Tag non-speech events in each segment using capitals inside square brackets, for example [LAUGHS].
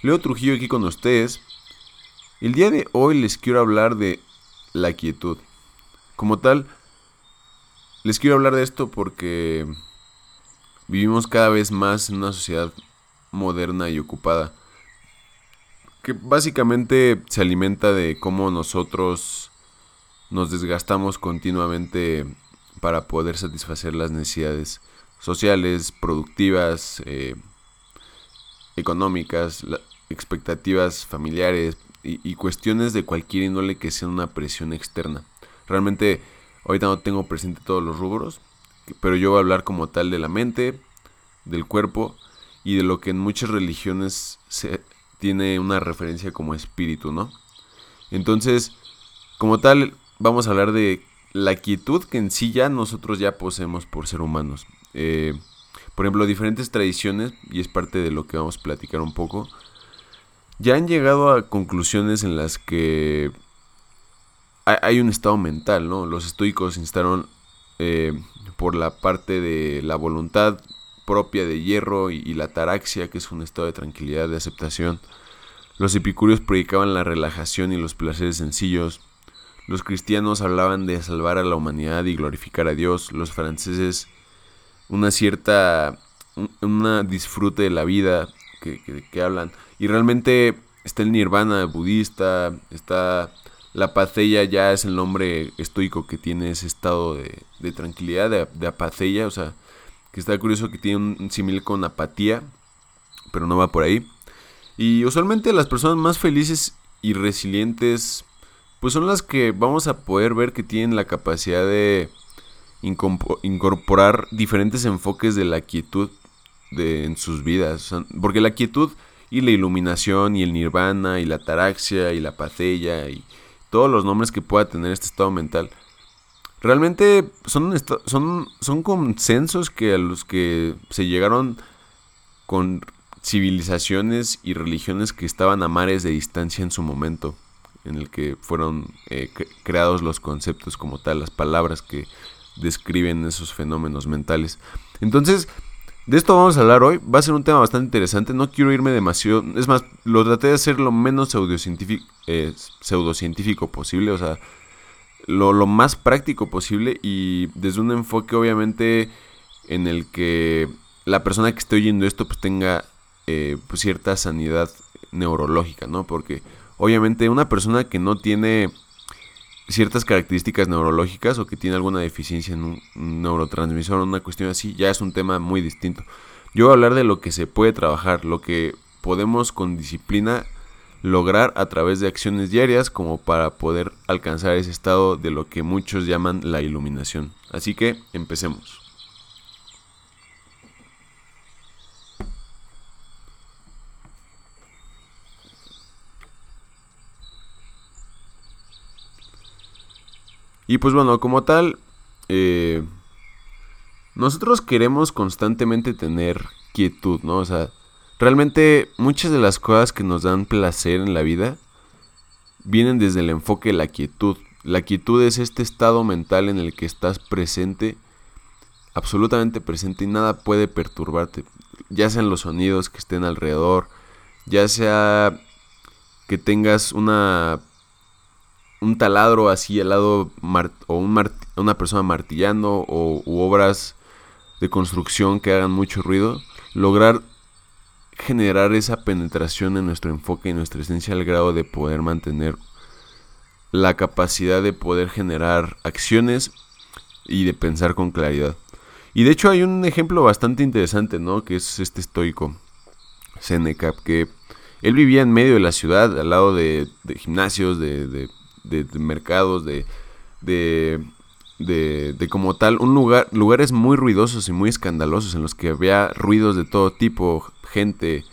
Leo Trujillo aquí con ustedes. El día de hoy les quiero hablar de la quietud. Como tal, les quiero hablar de esto porque vivimos cada vez más en una sociedad moderna y ocupada. Que básicamente se alimenta de cómo nosotros nos desgastamos continuamente para poder satisfacer las necesidades sociales, productivas, eh, económicas, expectativas familiares y, cuestiones de cualquier índole que sean una presión externa. Realmente ahorita no tengo presente todos los rubros, pero yo voy a hablar como tal de la mente, del cuerpo y de lo que en muchas religiones se tiene una referencia como espíritu, ¿no? Entonces, como tal, vamos a hablar de la quietud que en sí ya nosotros ya poseemos por ser humanos. Eh, por ejemplo, diferentes tradiciones, y es parte de lo que vamos a platicar un poco, ya han llegado a conclusiones en las que hay un estado mental, ¿no? Los estoicos instaron eh, por la parte de la voluntad propia de hierro y, la taraxia, que es un estado de tranquilidad, de aceptación. Los epicúreos predicaban la relajación y los placeres sencillos. Los cristianos hablaban de salvar a la humanidad y glorificar a Dios. Los franceses una cierta, una disfrute de la vida que, que, hablan. Y realmente está el nirvana budista, está la paceya ya es el nombre estoico que tiene ese estado de, de tranquilidad, de, de o sea, que está curioso que tiene un simil con apatía, pero no va por ahí. Y usualmente las personas más felices y resilientes, pues son las que vamos a poder ver que tienen la capacidad de incorporar diferentes enfoques de la quietud de, en sus vidas. Porque la quietud y la iluminación y el nirvana y la taraxia y la paceya y todos los nombres que pueda tener este estado mental, realmente son, son, son consensos que a los que se llegaron con civilizaciones y religiones que estaban a mares de distancia en su momento, en el que fueron eh, creados los conceptos como tal, las palabras que describen esos fenómenos mentales. Entonces, de esto vamos a hablar hoy. Va a ser un tema bastante interesante. No quiero irme demasiado. Es más, lo traté de hacer lo menos pseudocientífico, eh, pseudocientífico posible. O sea, lo, más práctico posible. Y desde un enfoque, obviamente, en el que la persona que esté oyendo esto pues tenga eh, pues, cierta sanidad neurológica, ¿no? Porque obviamente una persona que no tiene ciertas características neurológicas o que tiene alguna deficiencia en un neurotransmisor o una cuestión así, ya es un tema muy distinto. Yo voy a hablar de lo que se puede trabajar, lo que podemos con disciplina lograr a través de acciones diarias como para poder alcanzar ese estado de lo que muchos llaman la iluminación. Así que empecemos. Y pues bueno, como tal, eh, nosotros queremos constantemente tener quietud, ¿no? O sea, realmente muchas de las cosas que nos dan placer en la vida vienen desde el enfoque de la quietud. La quietud es este estado mental en el que estás presente, absolutamente presente y nada puede perturbarte. Ya sean los sonidos que estén alrededor, ya sea que tengas una un taladro así al lado o un una persona martillando o u obras de construcción que hagan mucho ruido, lograr generar esa penetración en nuestro enfoque y nuestra esencia al grado de poder mantener la capacidad de poder generar acciones y de pensar con claridad. Y de hecho hay un ejemplo bastante interesante, ¿no? Que es este estoico, Seneca, que él vivía en medio de la ciudad, al lado de, gimnasios, de, mercados, de, de, de, como tal, un lugar, lugares muy ruidosos y muy escandalosos en los que había ruidos de todo tipo, gente,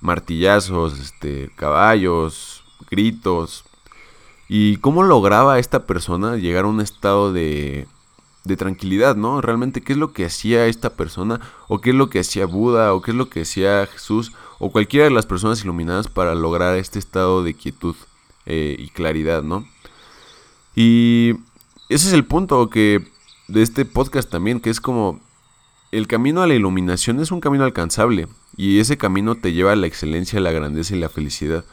martillazos, este, caballos, gritos. ¿Y cómo lograba esta persona llegar a un estado de, de tranquilidad, ¿no? Realmente, ¿qué es lo que hacía esta persona? ¿O qué es lo que hacía Buda? ¿O qué es lo que hacía Jesús? O cualquiera de las personas iluminadas para lograr este estado de quietud eh, y claridad, ¿no? Y ese es el punto que de este podcast también, que es como el camino a la iluminación es un camino alcanzable. Y ese camino te lleva a la excelencia, la grandeza y la felicidad.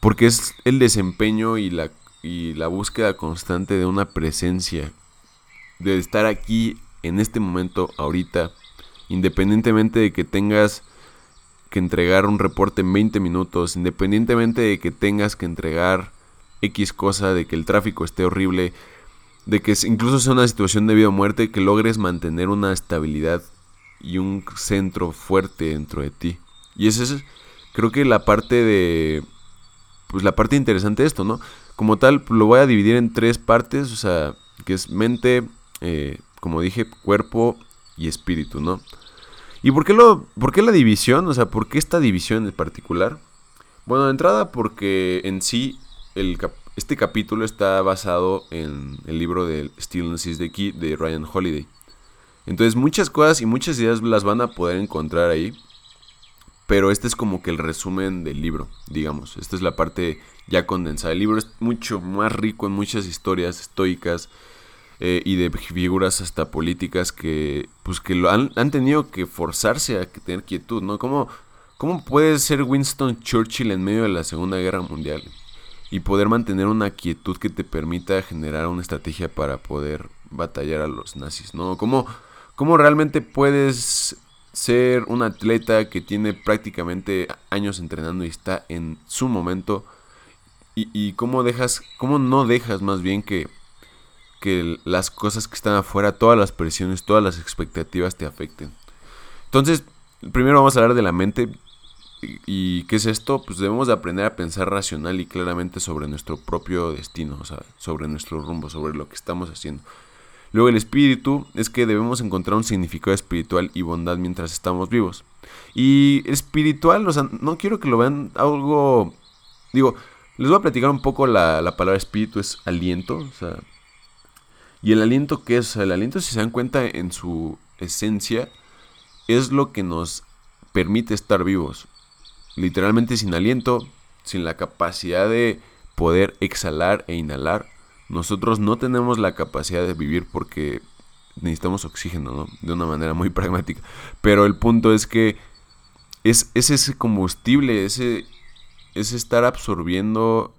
Porque es el desempeño y la, y la búsqueda constante de una presencia. De estar aquí en este momento, ahorita. Independientemente de que tengas que entregar un reporte en 20 minutos. Independientemente de que tengas que entregar X cosa, de que el tráfico esté horrible. De que incluso sea una situación de vida o muerte, que logres mantener una estabilidad y un centro fuerte dentro de ti. Y esa es, creo que la parte de, pues la parte interesante de esto, ¿no? Como tal, lo voy a dividir en tres partes, o sea, que es mente, eh, como dije, cuerpo y espíritu, ¿no? ¿Y por qué, lo, por qué la división? O sea, ¿por qué esta división en particular? Bueno, de entrada porque en sí este capítulo está basado en el libro de Stillness is the Key de Ryan Holiday. Entonces muchas cosas y muchas ideas las van a poder encontrar ahí. Pero este es como que el resumen del libro, digamos. Esta es la parte ya condensada. El libro es mucho más rico en muchas historias estoicas eh, y de figuras hasta políticas que pues que lo han, han tenido que forzarse a tener quietud, ¿no? ¿Cómo, ¿Cómo puede ser Winston Churchill en medio de la Segunda Guerra Mundial? Y poder mantener una quietud que te permita generar una estrategia para poder batallar a los nazis, ¿no? ¿Cómo, ¿Cómo realmente puedes ser un atleta que tiene prácticamente años entrenando y está en su momento? Y, cómo dejas, cómo no dejas más bien que, que las cosas que están afuera, todas las presiones, todas las expectativas te afecten. Entonces, primero vamos a hablar de la mente. ¿Y qué es esto? Pues debemos de aprender a pensar racional y claramente sobre nuestro propio destino, o sea, sobre nuestro rumbo, sobre lo que estamos haciendo. Luego el espíritu es que debemos encontrar un significado espiritual y bondad mientras estamos vivos. Y espiritual, o sea, no quiero que lo vean algo... Digo, les voy a platicar un poco la, la palabra espíritu, es aliento, o sea... Y el aliento, ¿qué es? El aliento, si se dan cuenta en su esencia, es lo que nos permite estar vivos. Literalmente sin aliento, sin la capacidad de poder exhalar e inhalar, nosotros no tenemos la capacidad de vivir porque necesitamos oxígeno, ¿no? De una manera muy [LAUGHS] pragmática. Pero el punto es que es, ese combustible, ese, es estar absorbiendo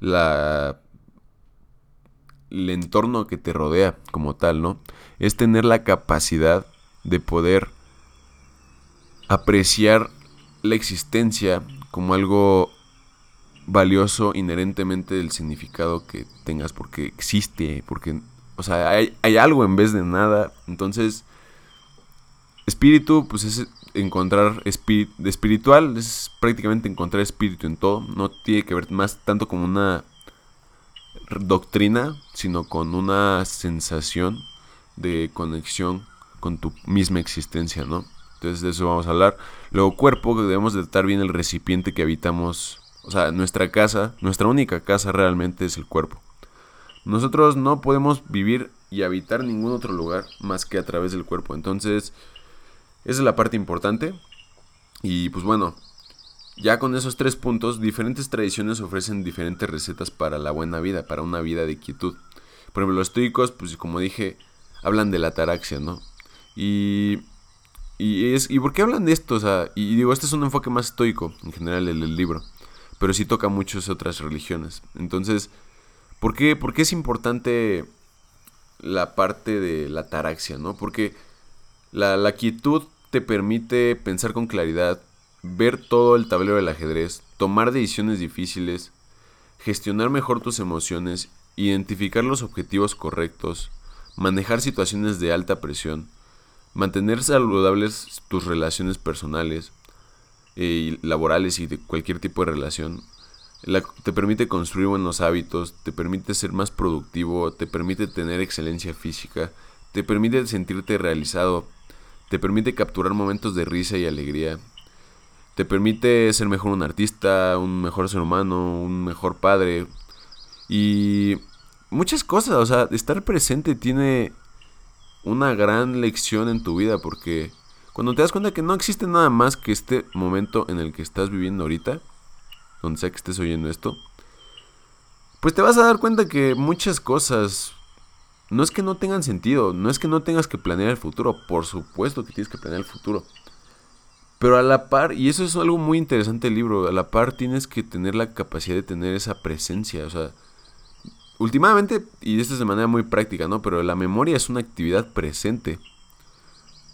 la, el entorno que te rodea como tal, ¿no? Es tener la capacidad de poder apreciar la existencia como algo valioso inherentemente del significado que tengas porque existe, porque, o sea, hay, hay algo en vez de nada. Entonces, espíritu, pues es encontrar espíritu, espiritual, es prácticamente encontrar espíritu en todo. No tiene que ver más tanto como una doctrina, sino con una sensación de conexión con tu misma existencia, ¿no? Entonces de eso vamos a hablar. Luego cuerpo, debemos de estar bien el recipiente que habitamos o sea, nuestra casa, nuestra única casa realmente es el cuerpo. Nosotros no podemos vivir y habitar ningún otro lugar más que a través del cuerpo. Entonces, esa es la parte importante. Y pues bueno, ya con esos tres puntos, diferentes tradiciones ofrecen diferentes recetas para la buena vida, para una vida de quietud. Por ejemplo, los estoicos, pues como dije, hablan de la ataraxia, ¿no? Y, y, es, ¿y por qué hablan de esto? O sea, y digo, este es un enfoque más estoico en general en el libro pero sí toca muchas otras religiones. Entonces, ¿por qué, ¿por qué es importante la parte de la taraxia, no? Porque la, la quietud te permite pensar con claridad, ver todo el tablero del ajedrez, tomar decisiones difíciles, gestionar mejor tus emociones, identificar los objetivos correctos, manejar situaciones de alta presión, mantener saludables tus relaciones personales, eh, laborales y de cualquier tipo de relación. te permite construir buenos hábitos, te permite ser más productivo, te permite tener excelencia física, te permite sentirte realizado, te permite capturar momentos de risa y alegría, te permite ser mejor un artista, un mejor ser humano, un mejor padre y muchas cosas, o sea, estar presente tiene una gran lección en tu vida porque cuando te das cuenta que no existe nada más que este momento en el que estás viviendo ahorita, donde sea que estés oyendo esto, pues te vas a dar cuenta que muchas cosas no es que no tengan sentido, no es que no tengas que planear el futuro, por supuesto que tienes que planear el futuro. Pero a la par, y eso es algo muy interesante del libro, a la par tienes que tener la capacidad de tener esa presencia, o sea, últimamente, y esto es de manera muy práctica, ¿no? Pero la memoria es una actividad presente.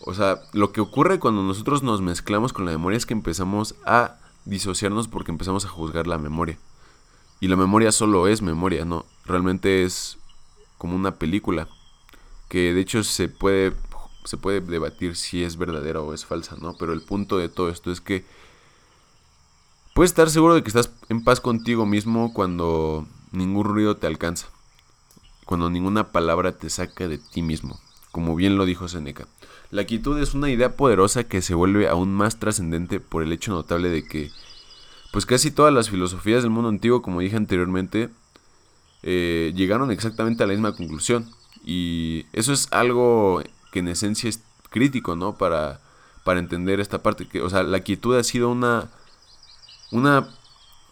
O sea, lo que ocurre cuando nosotros nos mezclamos con la memoria es que empezamos a disociarnos porque empezamos a juzgar la memoria. Y la memoria solo es memoria, ¿no? Realmente es como una película. Que de hecho se puede se puede debatir si es verdadera o es falsa, ¿no? Pero el punto de todo esto es que puedes estar seguro de que estás en paz contigo mismo cuando ningún ruido te alcanza, cuando ninguna palabra te saca de ti mismo, como bien lo dijo Seneca. La quietud es una idea poderosa que se vuelve aún más trascendente por el hecho notable de que, pues casi todas las filosofías del mundo antiguo, como dije anteriormente, eh, llegaron exactamente a la misma conclusión. Y eso es algo que en esencia es crítico, ¿no? Para, para entender esta parte. Que, o sea, la quietud ha sido una, una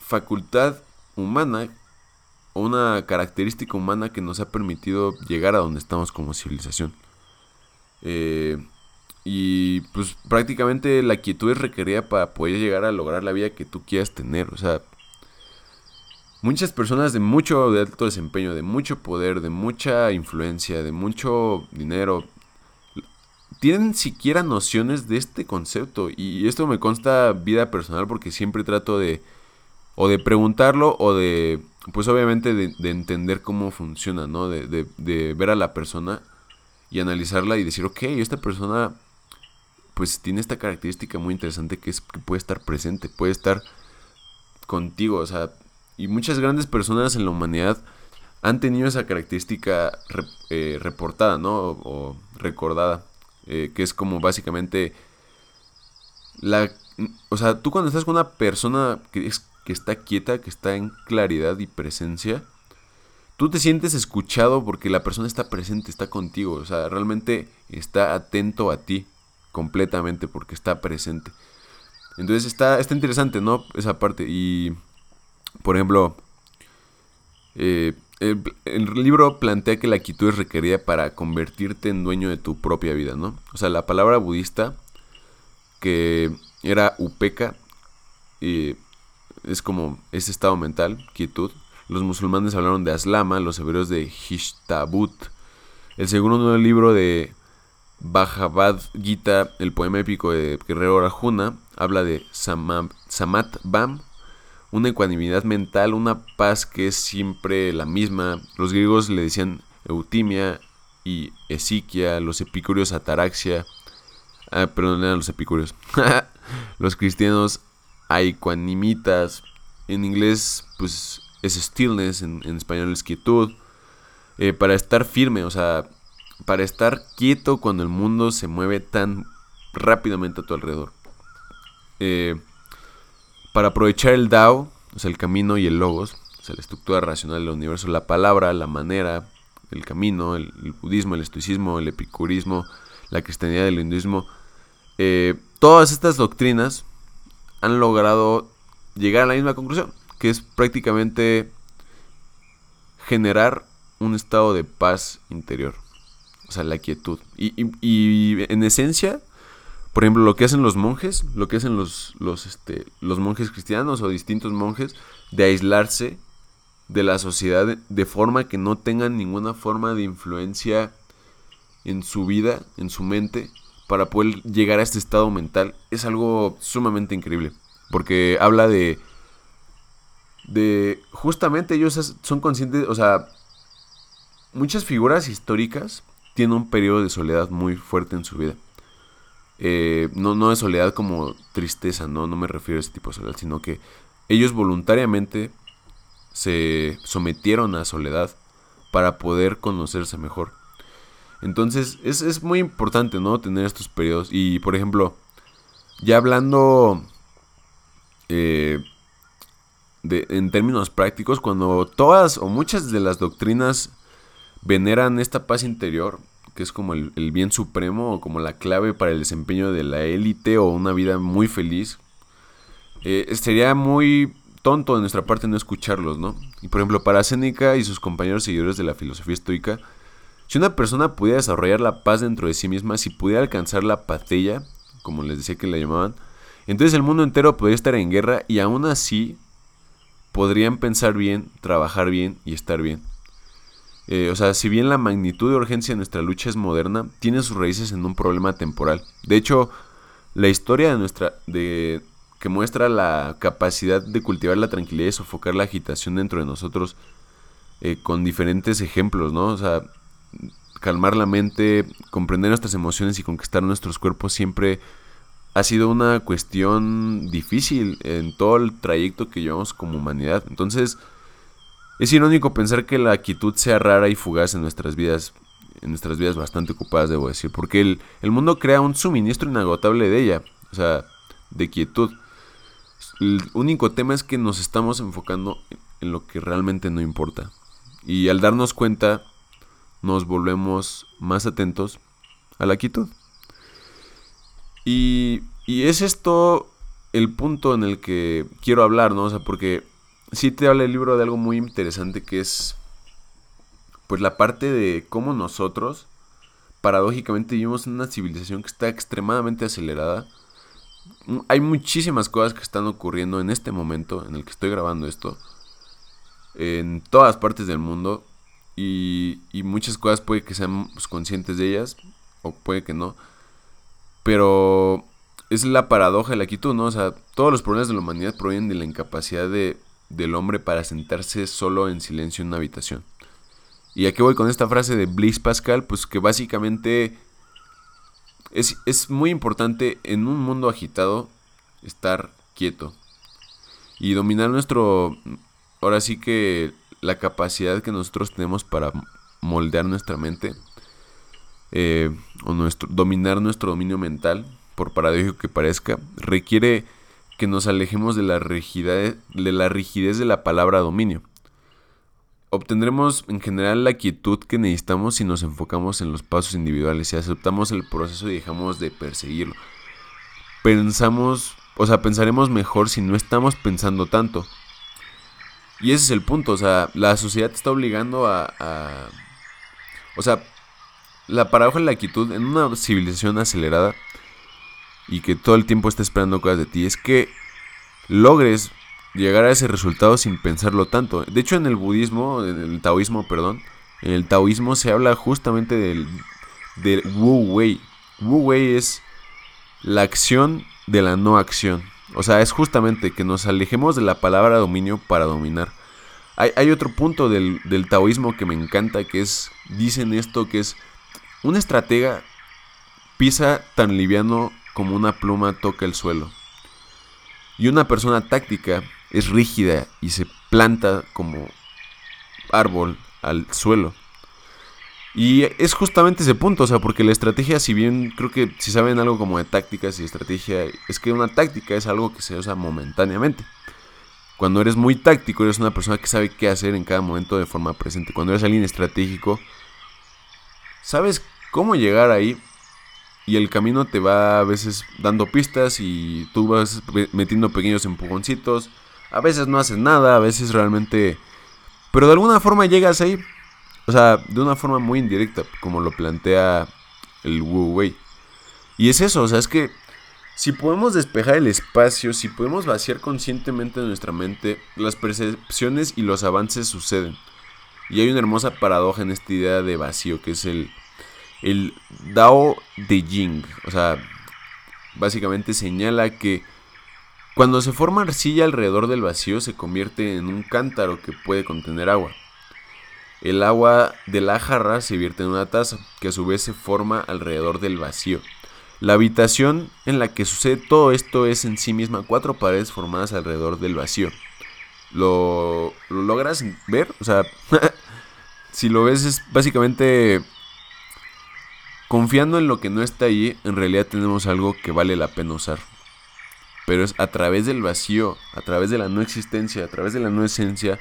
facultad humana una característica humana que nos ha permitido llegar a donde estamos como civilización. Eh, y pues prácticamente la quietud es requerida para poder llegar a lograr la vida que tú quieras tener. O sea, muchas personas de mucho de alto desempeño, de mucho poder, de mucha influencia, de mucho dinero, tienen siquiera nociones de este concepto. Y esto me consta vida personal porque siempre trato de o de preguntarlo o de, pues obviamente de, entender cómo funciona, ¿no? De, de, de, ver a la persona y analizarla y decir, ok, esta persona pues tiene esta característica muy interesante que es que puede estar presente, puede estar contigo, o sea, y muchas grandes personas en la humanidad han tenido esa característica eh, reportada, ¿no? o recordada. Eh, que es como básicamente la... O sea, tú cuando estás con una persona que, es, que está quieta, que está en claridad y presencia, tú te sientes escuchado porque la persona está presente, está contigo, o sea, realmente está atento a ti completamente porque está presente. Entonces está, está interesante, ¿no? Esa parte. Y, por ejemplo, eh, el, libro plantea que la quietud es requerida para convertirte en dueño de tu propia vida, ¿no? O sea, la palabra budista, que era upeka, es como ese estado mental, quietud. Los musulmanes hablaron de aslama, los hebreos de hishtabut. El segundo libro de Bhagavad Gita, el poema épico de Guerrero Arjuna, habla de Samat Bam, una ecuanimidad mental, una paz que es siempre la misma. Los griegos le decían eutimia y esiquia, los epicúreos ataraxia. Ah, perdón, eran los epicúreos. [LAUGHS] los cristianos ecuanimitas. En inglés, pues es stillness, en, español es quietud. Eh, para estar firme, o sea, para estar quieto cuando el mundo se mueve tan rápidamente a tu alrededor. Eh, para aprovechar el Dao, o sea, el camino y el logos, o sea, la estructura racional del universo, la palabra, la manera, el camino, el, budismo, el estoicismo, el epicurismo, la cristianidad, el hinduismo, eh, todas estas doctrinas han logrado llegar a la misma conclusión, que es prácticamente generar un estado de paz interior, o sea, la quietud. y en esencia, por ejemplo, lo que hacen los monjes, lo que hacen los, los, este, los monjes cristianos o distintos monjes, de aislarse de la sociedad de, forma que no tengan ninguna forma de influencia en su vida, en su mente, para poder llegar a este estado mental, es algo sumamente increíble. Porque habla de. de. justamente ellos son conscientes. O sea. Muchas figuras históricas tienen un periodo de soledad muy fuerte en su vida. Eh, no, no de soledad como tristeza, ¿no? no me refiero a ese tipo de soledad, sino que ellos voluntariamente se sometieron a soledad para poder conocerse mejor. Entonces es, muy importante, ¿no? Tener estos periodos. Y por ejemplo, ya hablando eh, de, en términos prácticos, cuando todas o muchas de las doctrinas veneran esta paz interior, que es como el, bien supremo o como la clave para el desempeño de la élite o una vida muy feliz, eh, sería muy tonto de nuestra parte no escucharlos, ¿no? Y por ejemplo, para Séneca y sus compañeros seguidores de la filosofía estoica, si una persona pudiera desarrollar la paz dentro de sí misma, si pudiera alcanzar la patella, como les decía que la llamaban, Entonces el mundo entero podría estar en guerra y aún así podrían pensar bien, trabajar bien y estar bien. Eh, o sea, si bien la magnitud de urgencia de nuestra lucha es moderna, tiene sus raíces en un problema temporal. De hecho, la historia de nuestra, de, que muestra la capacidad de cultivar la tranquilidad y sofocar la agitación dentro de nosotros eh, con diferentes ejemplos, ¿no? O sea, calmar la mente, comprender nuestras emociones y conquistar nuestros cuerpos siempre ha sido una cuestión difícil en todo el trayecto que llevamos como humanidad. Entonces, es irónico pensar que la quietud sea rara y fugaz en nuestras vidas, en nuestras vidas bastante ocupadas, debo decir, porque el, el mundo crea un suministro inagotable de ella, o sea, de quietud. El único tema es que nos estamos enfocando en lo que realmente no importa. Y al darnos cuenta, nos volvemos más atentos a la quietud. Y, es esto el punto en el que quiero hablar, ¿no? O sea, porque sí te habla el libro de algo muy interesante que es, pues, la parte de cómo nosotros, paradójicamente, vivimos en una civilización que está extremadamente acelerada. Hay muchísimas cosas que están ocurriendo en este momento en el que estoy grabando esto, en todas partes del mundo, y, y muchas cosas puede que seamos pues, conscientes de ellas, o puede que no. Pero es la paradoja de la quietud, ¿no? O sea, todos los problemas de la humanidad provienen de la incapacidad de, del hombre para sentarse solo en silencio en una habitación. ¿Y a qué voy con esta frase de Blaise Pascal? Pues que básicamente es, es muy importante en un mundo agitado estar quieto. Y dominar nuestro... Ahora sí que la capacidad que nosotros tenemos para moldear nuestra mente eh, o nuestro, dominar nuestro dominio mental, por paradójico que parezca, requiere que nos alejemos de la, rigidez, de la rigidez de la palabra dominio. Obtendremos en general la quietud que necesitamos si nos enfocamos en los pasos individuales y aceptamos el proceso y dejamos de perseguirlo. Pensamos, o sea, pensaremos mejor si no estamos pensando tanto. Y ese es el punto, o sea, la sociedad te está obligando a, o sea, la paradoja de la quietud en una civilización acelerada y que todo el tiempo está esperando cosas de ti es que logres llegar a ese resultado sin pensarlo tanto. De hecho, en el budismo, en el taoísmo, perdón, en el taoísmo se habla justamente del, del Wu Wei. Wu Wei es la acción de la no acción. O sea, es justamente que nos alejemos de la palabra dominio para dominar. Hay, otro punto del, del taoísmo que me encanta, que es, dicen esto, que es un estratega pisa tan liviano como una pluma toca el suelo. Y una persona táctica es rígida y se planta como árbol al suelo. Y es justamente ese punto, o sea, porque la estrategia, si bien creo que si saben algo como de tácticas y estrategia, es que una táctica es algo que se usa momentáneamente. Cuando eres muy táctico, eres una persona que sabe qué hacer en cada momento de forma presente. Cuando eres alguien estratégico, sabes cómo llegar ahí y el camino te va a veces dando pistas y tú vas metiendo pequeños empujoncitos. A veces no haces nada, a veces realmente... Pero de alguna forma llegas ahí. O sea, de una forma muy indirecta, como lo plantea el Wu Wei. Y es eso, o sea, es que si podemos despejar el espacio, si podemos vaciar conscientemente nuestra mente, las percepciones y los avances suceden. Y hay una hermosa paradoja en esta idea de vacío, que es el el Dao de Jing. O sea, básicamente señala que cuando se forma arcilla alrededor del vacío se convierte en un cántaro que puede contener agua. El agua de la jarra se vierte en una taza, que a su vez se forma alrededor del vacío. La habitación en la que sucede todo esto es en sí misma cuatro paredes formadas alrededor del vacío. ¿Lo, lo logras ver? O sea, [LAUGHS] si lo ves es básicamente Confiando en lo que no está ahí, en realidad tenemos algo que vale la pena usar. Pero es a través del vacío, a través de la no existencia, a través de la no esencia,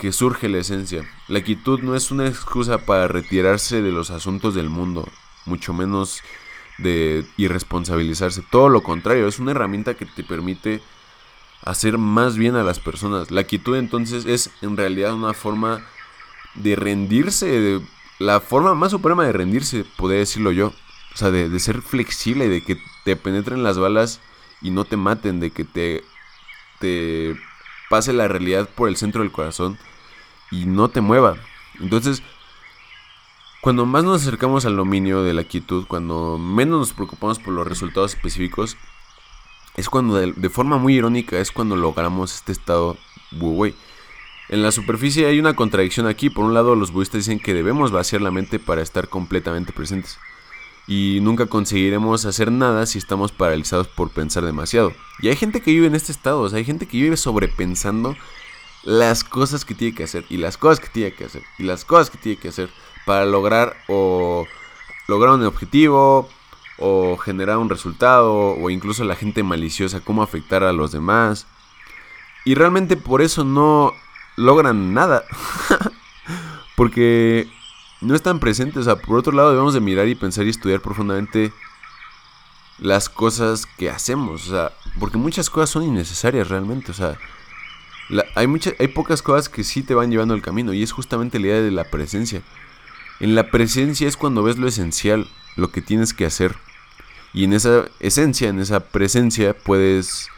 que surge la esencia. La quietud no es una excusa para retirarse de los asuntos del mundo, mucho menos de irresponsabilizarse. Todo lo contrario, es una herramienta que te permite hacer más bien a las personas. La quietud entonces es en realidad una forma de rendirse, de la forma más suprema de rendirse, podría decirlo yo. O sea, de, ser flexible de que te penetren las balas y no te maten, de que te, te pase la realidad por el centro del corazón y no te mueva. Entonces, cuando más nos acercamos al dominio de la quietud, cuando menos nos preocupamos por los resultados específicos, es cuando de, forma muy irónica es cuando logramos este estado wu En la superficie hay una contradicción aquí. Por un lado, los budistas dicen que debemos vaciar la mente para estar completamente presentes. Y nunca conseguiremos hacer nada si estamos paralizados por pensar demasiado. Y hay gente que vive en este estado, o sea, hay gente que vive sobrepensando las cosas que tiene que hacer, y las cosas que tiene que hacer, y las cosas que tiene que hacer para lograr o lograr un objetivo, o generar un resultado, o incluso la gente maliciosa, cómo afectar a los demás. Y realmente por eso no logran nada. [LAUGHS] Porque no están presentes. O sea, por otro lado debemos de mirar y pensar y estudiar profundamente las cosas que hacemos. O sea, porque muchas cosas son innecesarias realmente. O sea, hay, hay pocas cosas que sí te van llevando al camino. Y es justamente la idea de la presencia. En la presencia es cuando ves lo esencial, lo que tienes que hacer. Y en esa esencia, en esa presencia, puedes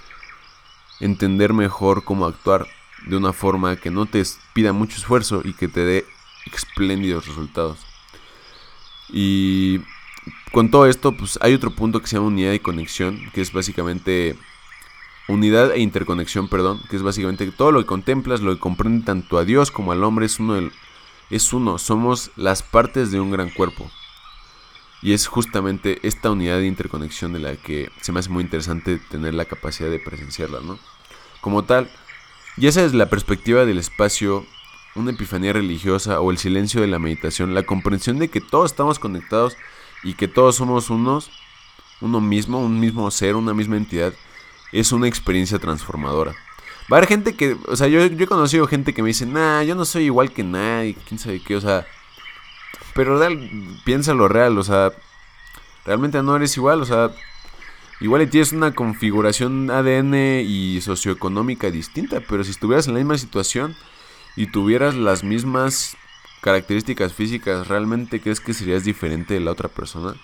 entender mejor cómo actuar de una forma que no te pida mucho esfuerzo y que te dé espléndidos resultados. Y con todo esto, pues hay otro punto que se llama unidad y conexión, que es básicamente unidad e interconexión, perdón, que es básicamente todo lo que contemplas, lo que comprende tanto a Dios como al hombre es uno, es uno, somos las partes de un gran cuerpo. Y es justamente esta unidad de interconexión de la que se me hace muy interesante tener la capacidad de presenciarla, ¿no? Como tal, y esa es la perspectiva del espacio, una epifanía religiosa o el silencio de la meditación, la comprensión de que todos estamos conectados y que todos somos unos, uno mismo, un mismo ser, una misma entidad, es una experiencia transformadora. Va a haber gente que, o sea, yo, yo he conocido gente que me dice, nah, yo no soy igual que nadie, quién sabe qué, o sea, pero real, piénsalo real, o sea, realmente no eres igual, o sea, igual tienes una configuración ADN y socioeconómica distinta, pero si estuvieras en la misma situación y tuvieras las mismas características físicas, ¿realmente crees que serías diferente de la otra persona?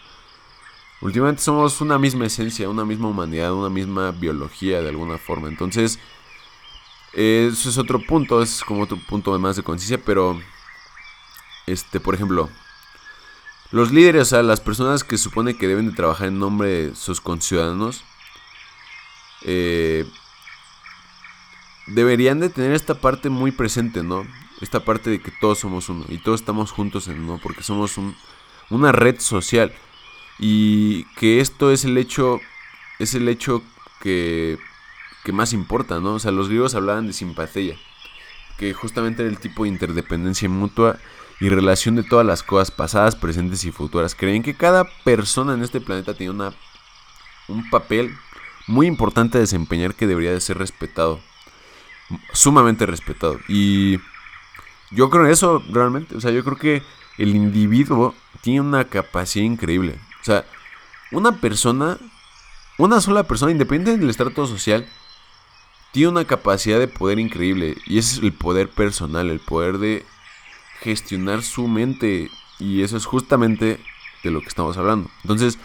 Últimamente somos una misma esencia, una misma humanidad, una misma biología de alguna forma. Entonces, eso es otro punto, es como otro punto más de conciencia, pero este, por ejemplo, los líderes, o sea, las personas que supone que deben de trabajar en nombre de sus conciudadanos, eh, deberían de tener esta parte muy presente, ¿no? Esta parte de que todos somos uno y todos estamos juntos en uno, porque somos una red social y que esto es el hecho, es el hecho que, que más importa, ¿no? O sea, los griegos hablaban de simpatía, que justamente era el tipo de interdependencia mutua y relación de todas las cosas pasadas, presentes y futuras. Creen que cada persona en este planeta tiene una, un papel muy importante a desempeñar que debería de ser respetado. Sumamente respetado. Y yo creo en eso realmente. O sea, yo creo que el individuo tiene una capacidad increíble. O sea, una persona, una sola persona, independiente del estrato social, tiene una capacidad de poder increíble. Y ese es el poder personal, el poder de gestionar su mente. Y eso es justamente de lo que estamos hablando. Entonces,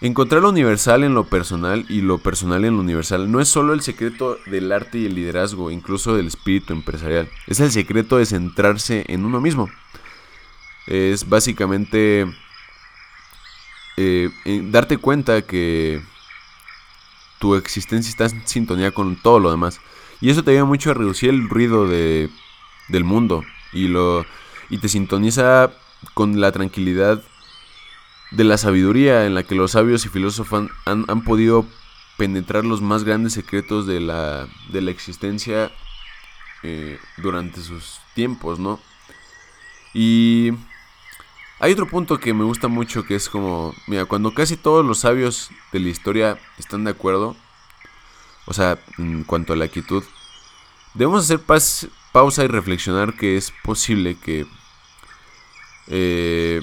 encontrar lo universal en lo personal y lo personal en lo universal no es solo el secreto del arte y el liderazgo, incluso del espíritu empresarial. Es el secreto de centrarse en uno mismo. Es básicamente eh, darte cuenta que tu existencia está en sintonía con todo lo demás. Y eso te ayuda mucho a reducir el ruido de, del mundo y, lo, y te sintoniza con la tranquilidad de la sabiduría en la que los sabios y filósofos han, han, podido penetrar los más grandes secretos de la, de la existencia eh, durante sus tiempos, ¿no? Y hay otro punto que me gusta mucho que es como, mira, cuando casi todos los sabios de la historia están de acuerdo, o sea, en cuanto a la quietud, debemos hacer pausa y reflexionar que es posible que eh,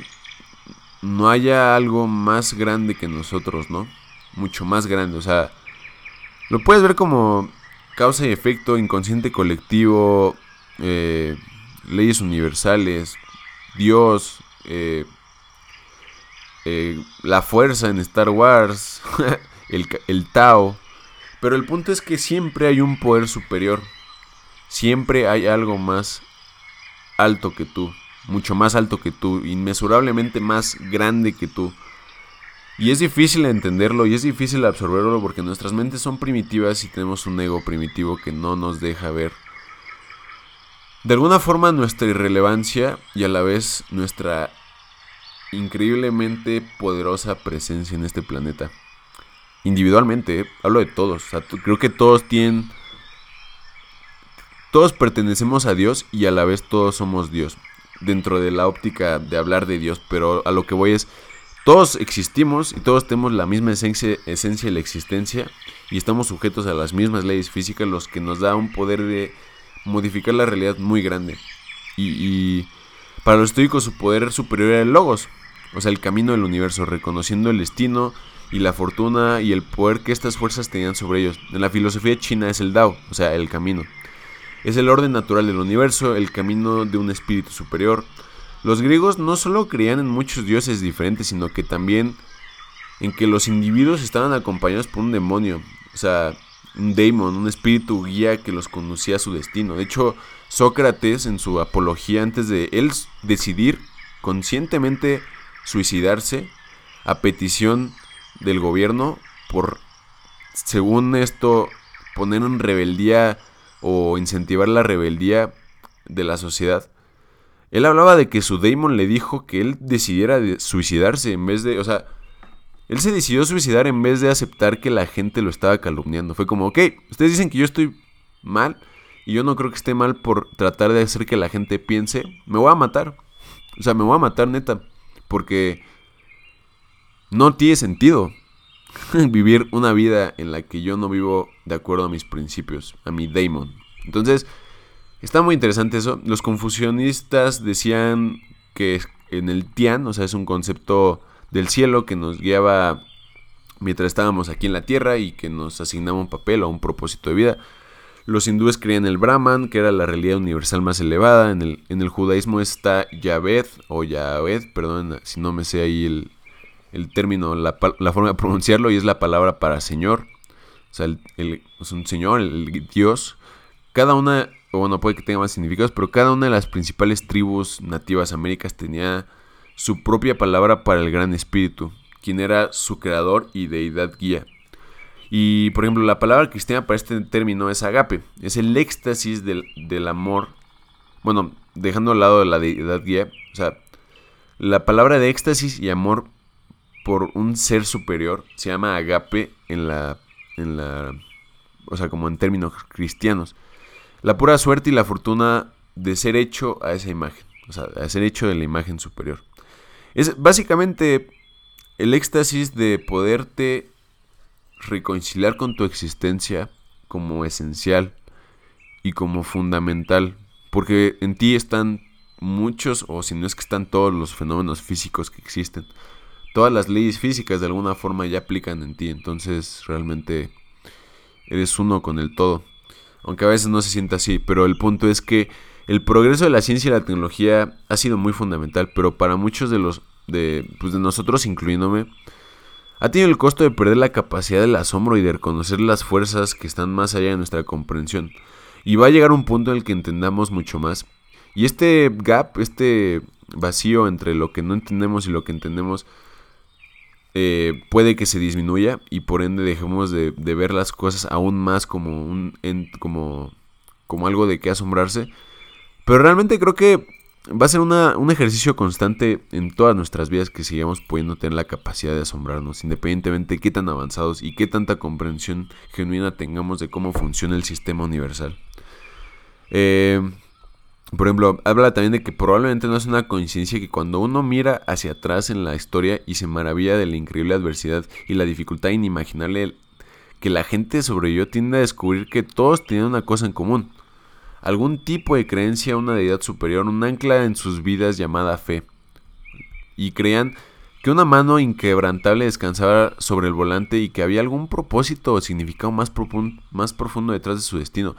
no haya algo más grande que nosotros, ¿no? Mucho más grande, o sea, lo puedes ver como causa y efecto, inconsciente colectivo, eh, leyes universales, Dios, eh, la fuerza en Star Wars, [LAUGHS] el, el Tao. Pero el punto es que siempre hay un poder superior. Siempre hay algo más alto que tú. Mucho más alto que tú. Inmesurablemente más grande que tú. Y es difícil entenderlo y es difícil absorberlo porque nuestras mentes son primitivas y tenemos un ego primitivo que no nos deja ver de alguna forma nuestra irrelevancia y a la vez nuestra increíblemente poderosa presencia en este planeta. Individualmente, ¿eh? hablo de todos. creo que todos tienen... Todos pertenecemos a Dios y a la vez todos somos Dios. Dentro de la óptica de hablar de Dios. Pero a lo que voy es... Todos existimos y todos tenemos la misma esencia, esencia la existencia. Y estamos sujetos a las mismas leyes físicas. Los que nos da un poder de modificar la realidad muy grande. Y, para los estoicos su poder superior era el logos, o sea, el camino del universo, reconociendo el destino y la fortuna y el poder que estas fuerzas tenían sobre ellos. En la filosofía china es el Dao, o sea, el camino. Es el orden natural del universo, el camino de un espíritu superior. Los griegos no solo creían en muchos dioses diferentes, sino que también en que los individuos estaban acompañados por un demonio. O sea, un daemon, un espíritu guía que los conducía a su destino. De hecho, Sócrates en su apología, antes de él decidir conscientemente suicidarse a petición del gobierno por, según esto, poner en rebeldía o incentivar la rebeldía de la sociedad. Él hablaba de que su daemon le dijo que él decidiera suicidarse en vez de, o sea, él se decidió suicidar en vez de aceptar que la gente lo estaba calumniando. Fue como, ok, ustedes dicen que yo estoy mal y yo no creo que esté mal por tratar de hacer que la gente piense, me voy a matar. O sea, me voy a matar neta. Porque no tiene sentido [LAUGHS] vivir una vida en la que yo no vivo de acuerdo a mis principios, a mi daemon. Entonces, está muy interesante eso. Los confusionistas decían que en el Tian, o sea, es un concepto del cielo que nos guiaba mientras estábamos aquí en la tierra y que nos asignaba un papel o un propósito de vida. Los hindúes creían el Brahman, que era la realidad universal más elevada. En el, en el judaísmo está Yahvé, o Yahvé, perdón si no me sé ahí el, término, la, forma de pronunciarlo, y es la palabra para Señor. O sea, el, es un Señor, el, Dios. Cada una, bueno, puede que tenga más significados, pero cada una de las principales tribus nativas américas tenía su propia palabra para el Gran Espíritu, quien era su creador y deidad guía. Y por ejemplo, la palabra cristiana para este término es agape, es el éxtasis del, amor. Bueno, dejando al lado de la deidad guía, o sea, la palabra de éxtasis y amor por un ser superior se llama agape en la, en la, o sea, como en términos cristianos. La pura suerte y la fortuna de ser hecho a esa imagen, o sea, a ser hecho de la imagen superior. Es básicamente el éxtasis de poderte reconciliar con tu existencia como esencial y como fundamental. Porque en ti están muchos, o si no es que están todos los fenómenos físicos que existen. Todas las leyes físicas de alguna forma ya aplican en ti. Entonces realmente eres uno con el todo. Aunque a veces no se sienta así. Pero el punto es que el progreso de la ciencia y la tecnología ha sido muy fundamental, pero para muchos de los de, pues de nosotros, incluyéndome, ha tenido el costo de perder la capacidad del asombro y de reconocer las fuerzas que están más allá de nuestra comprensión. Y va a llegar un punto en el que entendamos mucho más. Y este gap, este vacío entre lo que no entendemos y lo que entendemos, eh, puede que se disminuya y por ende dejemos de, de ver las cosas aún más como un como, como algo de que asombrarse pero realmente creo que va a ser un ejercicio constante en todas nuestras vidas que sigamos pudiendo tener la capacidad de asombrarnos, independientemente de qué tan avanzados y qué tanta comprensión genuina tengamos de cómo funciona el sistema universal. Eh, por ejemplo, habla también de que probablemente no es una coincidencia que cuando uno mira hacia atrás en la historia y se maravilla de la increíble adversidad y la dificultad inimaginable que la gente sobrevivió, tiende a descubrir que todos tienen una cosa en común algún tipo de creencia a una deidad superior, un ancla en sus vidas llamada fe. Y creían que una mano inquebrantable descansaba sobre el volante y que había algún propósito o significado más, más profundo detrás de su destino.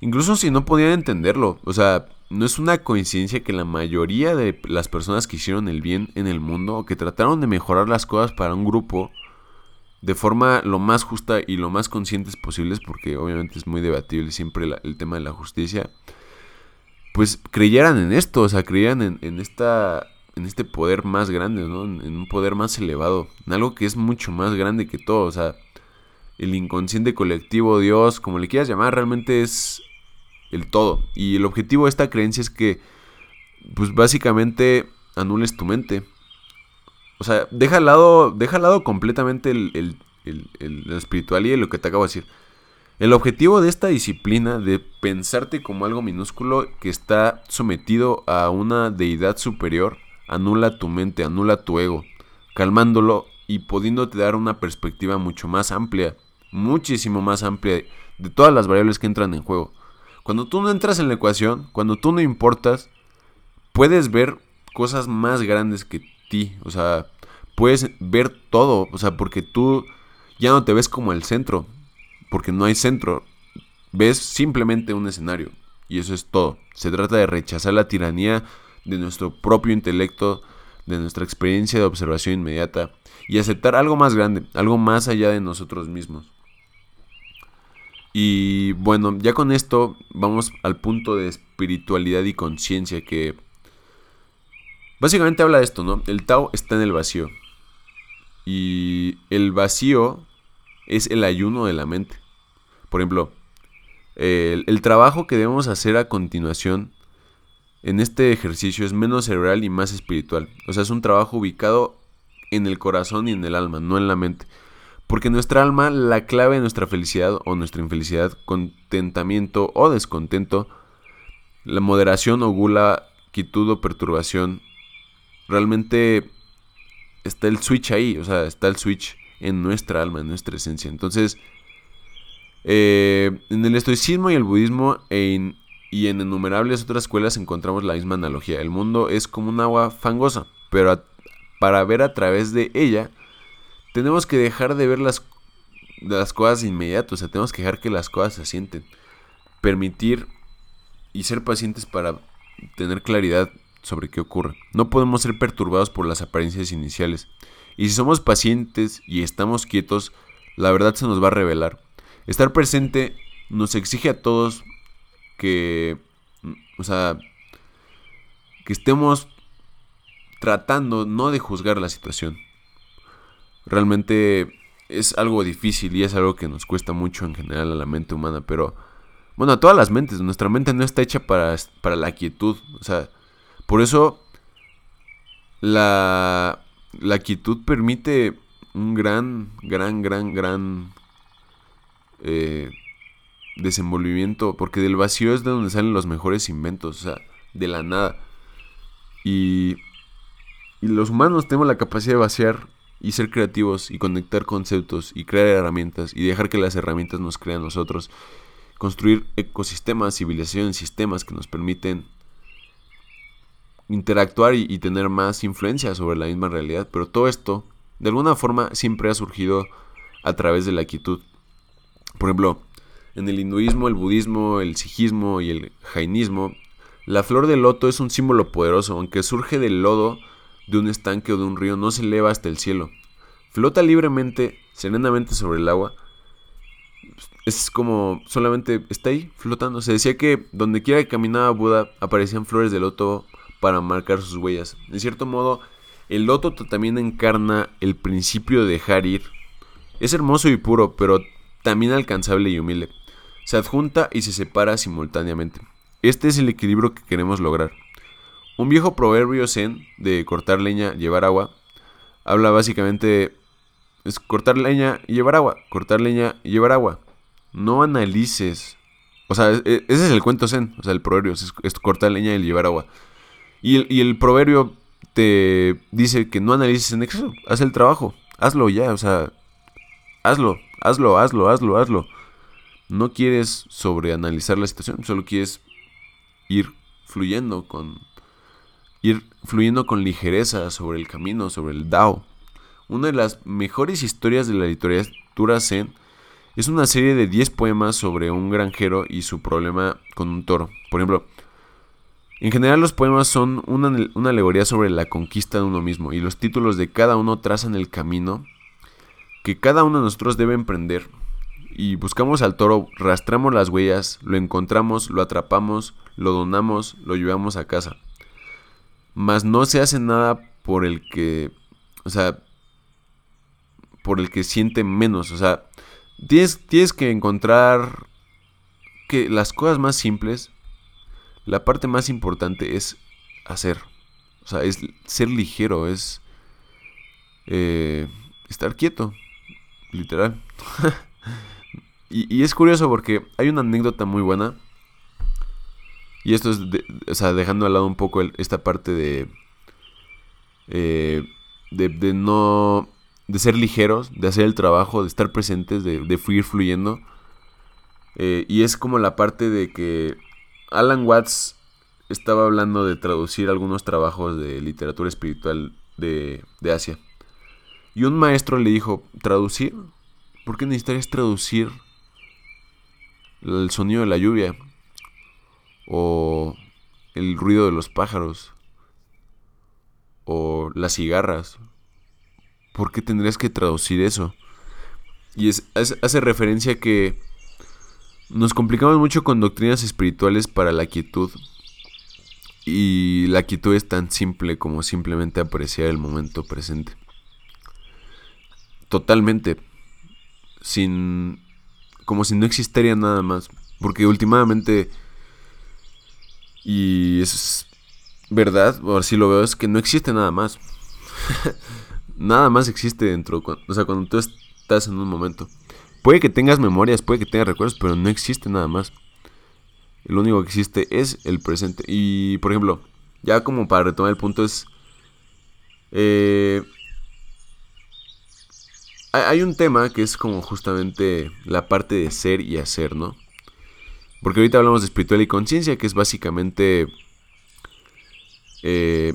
Incluso si no podían entenderlo, o sea, no es una coincidencia que la mayoría de las personas que hicieron el bien en el mundo o que trataron de mejorar las cosas para un grupo de forma lo más justa y lo más conscientes posibles, porque obviamente es muy debatible siempre el tema de la justicia, pues creyeran en esto, o sea, creyeran en, esta, en este poder más grande, ¿no? En, en, un poder más elevado, en algo que es mucho más grande que todo, o sea, el inconsciente colectivo, Dios, como le quieras llamar, realmente es el todo. Y el objetivo de esta creencia es que, pues básicamente, anules tu mente. O sea, deja al lado, deja al lado completamente el, lo espiritual y lo que te acabo de decir. El objetivo de esta disciplina de pensarte como algo minúsculo que está sometido a una deidad superior anula tu mente, anula tu ego, calmándolo y pudiéndote dar una perspectiva mucho más amplia, muchísimo más amplia de todas las variables que entran en juego. Cuando tú no entras en la ecuación, cuando tú no importas, puedes ver cosas más grandes que ti. O sea, puedes ver todo. O sea, porque tú ya no te ves como el centro. Porque no hay centro. Ves simplemente un escenario. Y eso es todo. Se trata de rechazar la tiranía de nuestro propio intelecto, de nuestra experiencia de observación inmediata. Y aceptar algo más grande, algo más allá de nosotros mismos. Y bueno, ya con esto vamos al punto de espiritualidad y conciencia que Básicamente habla de esto, ¿no? El Tao está en el vacío. Y el vacío es el ayuno de la mente. Por ejemplo, el, trabajo que debemos hacer a continuación en este ejercicio es menos cerebral y más espiritual. O sea, es un trabajo ubicado en el corazón y en el alma, no en la mente. Porque nuestra alma, la clave de nuestra felicidad o nuestra infelicidad, contentamiento o descontento, la moderación o gula, quietud o perturbación, realmente está el switch ahí, o sea, está el switch en nuestra alma, en nuestra esencia. Entonces, eh, en el estoicismo y el budismo y en innumerables otras escuelas encontramos la misma analogía. El mundo es como un agua fangosa, pero para ver a través de ella, tenemos que dejar de ver las, las cosas inmediatas, o sea, tenemos que dejar que las cosas se asienten. Permitir y ser pacientes para tener claridad sobre qué ocurre. No podemos ser perturbados por las apariencias iniciales. Y si somos pacientes y estamos quietos, la verdad se nos va a revelar. Estar presente nos exige a todos que, o sea, que estemos tratando no de juzgar la situación. Realmente es algo difícil y es algo que nos cuesta mucho en general a la mente humana, pero bueno, a todas las mentes, nuestra mente no está hecha para, para la quietud, o sea, por eso la, la quietud permite un gran, gran, gran, gran eh, desenvolvimiento, porque del vacío es de donde salen los mejores inventos, o sea, de la nada. Y, y los humanos tenemos la capacidad de vaciar y ser creativos y conectar conceptos y crear herramientas y dejar que las herramientas nos crean nosotros. Construir ecosistemas, civilizaciones, sistemas que nos permiten interactuar y, tener más influencia sobre la misma realidad. Pero todo esto, de alguna forma, siempre ha surgido a través de la quietud. Por ejemplo, en el hinduismo, el budismo, el sijismo y el jainismo, la flor de loto es un símbolo poderoso, aunque surge del lodo de un estanque o de un río, no se eleva hasta el cielo. Flota libremente, serenamente sobre el agua. Es como solamente está ahí flotando. Se decía que donde quiera que caminaba Buda aparecían flores de loto para marcar sus huellas. En cierto modo, el loto también encarna el principio de dejar ir. Es hermoso y puro, pero también alcanzable y humilde. Se adjunta y se separa simultáneamente. Este es el equilibrio que queremos lograr. Un viejo proverbio zen de cortar leña, llevar agua, habla básicamente es cortar leña y llevar agua, cortar leña y llevar agua. No analices. O sea, e, ese es el cuento zen, o sea, el proverbio es cortar leña y llevar agua. Y el, proverbio te dice que no analices en exceso, haz el trabajo, hazlo ya, o sea, hazlo, hazlo, hazlo, hazlo, hazlo. No quieres sobreanalizar la situación, solo quieres ir fluyendo con ir fluyendo con ligereza sobre el camino, sobre el Dao. Una de las mejores historias de la literatura zen es una serie de 10 poemas sobre un granjero y su problema con un toro. Por ejemplo, en general los poemas son una, alegoría sobre la conquista de uno mismo y los títulos de cada uno trazan el camino que cada uno de nosotros debe emprender. Y buscamos al toro, rastramos las huellas, lo encontramos, lo atrapamos, lo donamos, lo llevamos a casa. Mas no se hace nada por el que, o sea, por el que siente menos. O sea, tienes, tienes que encontrar que las cosas más simples, la parte más importante es hacer. O sea, es ser ligero, es eh, estar quieto, literal. [LAUGHS] y, es curioso porque hay una anécdota muy buena. Y esto es, o sea, dejando al lado un poco esta parte de, eh, de, de, no, de ser ligeros, de hacer el trabajo, de estar presentes, de, de fluyendo. Eh, y es como la parte de que Alan Watts estaba hablando de traducir algunos trabajos de literatura espiritual de, de Asia. Y un maestro le dijo, ¿traducir? ¿Por qué necesitarías traducir el sonido de la lluvia? O el ruido de los pájaros. O las cigarras. ¿Por qué tendrías que traducir eso? Y es, hace referencia que nos complicamos mucho con doctrinas espirituales para la quietud. Y la quietud es tan simple como simplemente apreciar el momento presente totalmente. Sin. Como si no existiera nada más. Porque últimamente. Y es verdad, o así lo veo, es que no existe nada más. [LAUGHS] nada más existe dentro. O sea, cuando tú estás en un momento. Puede que tengas memorias, puede que tengas recuerdos, pero no existe nada más. Lo único que existe es el presente. Y, por ejemplo, ya como para retomar el punto es... Eh, hay un tema que es como justamente la parte de ser y hacer, ¿no? Porque ahorita hablamos de espiritual y conciencia, que es básicamente... Eh,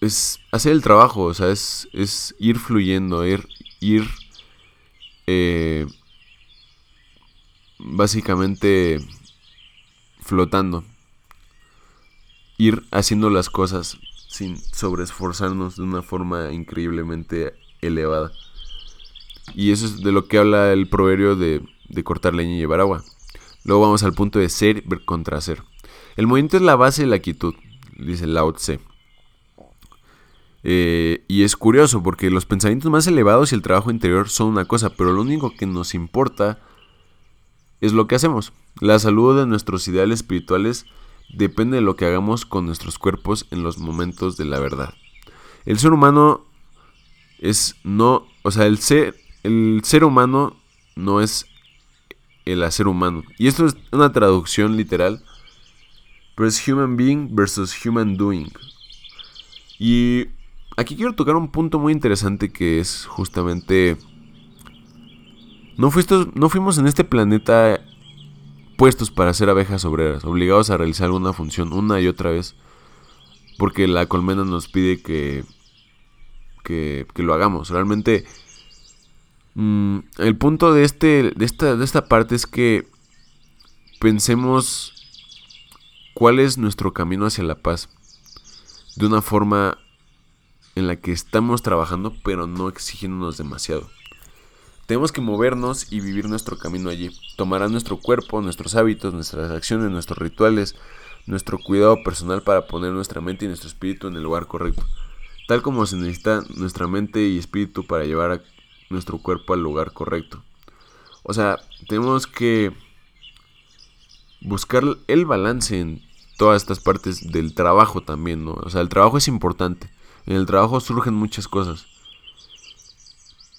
es hacer el trabajo, o sea, es, es ir fluyendo, ir, ir eh, básicamente flotando, ir haciendo las cosas sin sobreesforzarnos de una forma increíblemente elevada. Y eso es de lo que habla el proverbio de, cortar leña y llevar agua. Luego vamos al punto de ser contra ser. El movimiento es la base de la quietud, dice Lao Tse. Eh, y es curioso porque los pensamientos más elevados y el trabajo interior son una cosa, pero lo único que nos importa es lo que hacemos. La salud de nuestros ideales espirituales depende de lo que hagamos con nuestros cuerpos en los momentos de la verdad. El ser humano es no, o sea, el ser, el ser humano no es el hacer humano. Y esto es una traducción literal, pero es human being versus human doing. Y aquí quiero tocar un punto muy interesante que es justamente... No, no fuimos en este planeta puestos para ser abejas obreras, obligados a realizar alguna función una y otra vez, porque la colmena nos pide que que, lo hagamos. Realmente, mm, el punto de, este, de, esta, de esta parte es que pensemos cuál es nuestro camino hacia la paz. De una forma en la que estamos trabajando, pero no exigiéndonos demasiado. Tenemos que movernos y vivir nuestro camino allí. Tomará nuestro cuerpo, nuestros hábitos, nuestras acciones, nuestros rituales, nuestro cuidado personal para poner nuestra mente y nuestro espíritu en el lugar correcto tal como se necesita nuestra mente y espíritu para llevar a nuestro cuerpo al lugar correcto. O sea, tenemos que buscar el balance en todas estas partes del trabajo también, ¿no? O sea, el trabajo es importante. En el trabajo surgen muchas cosas.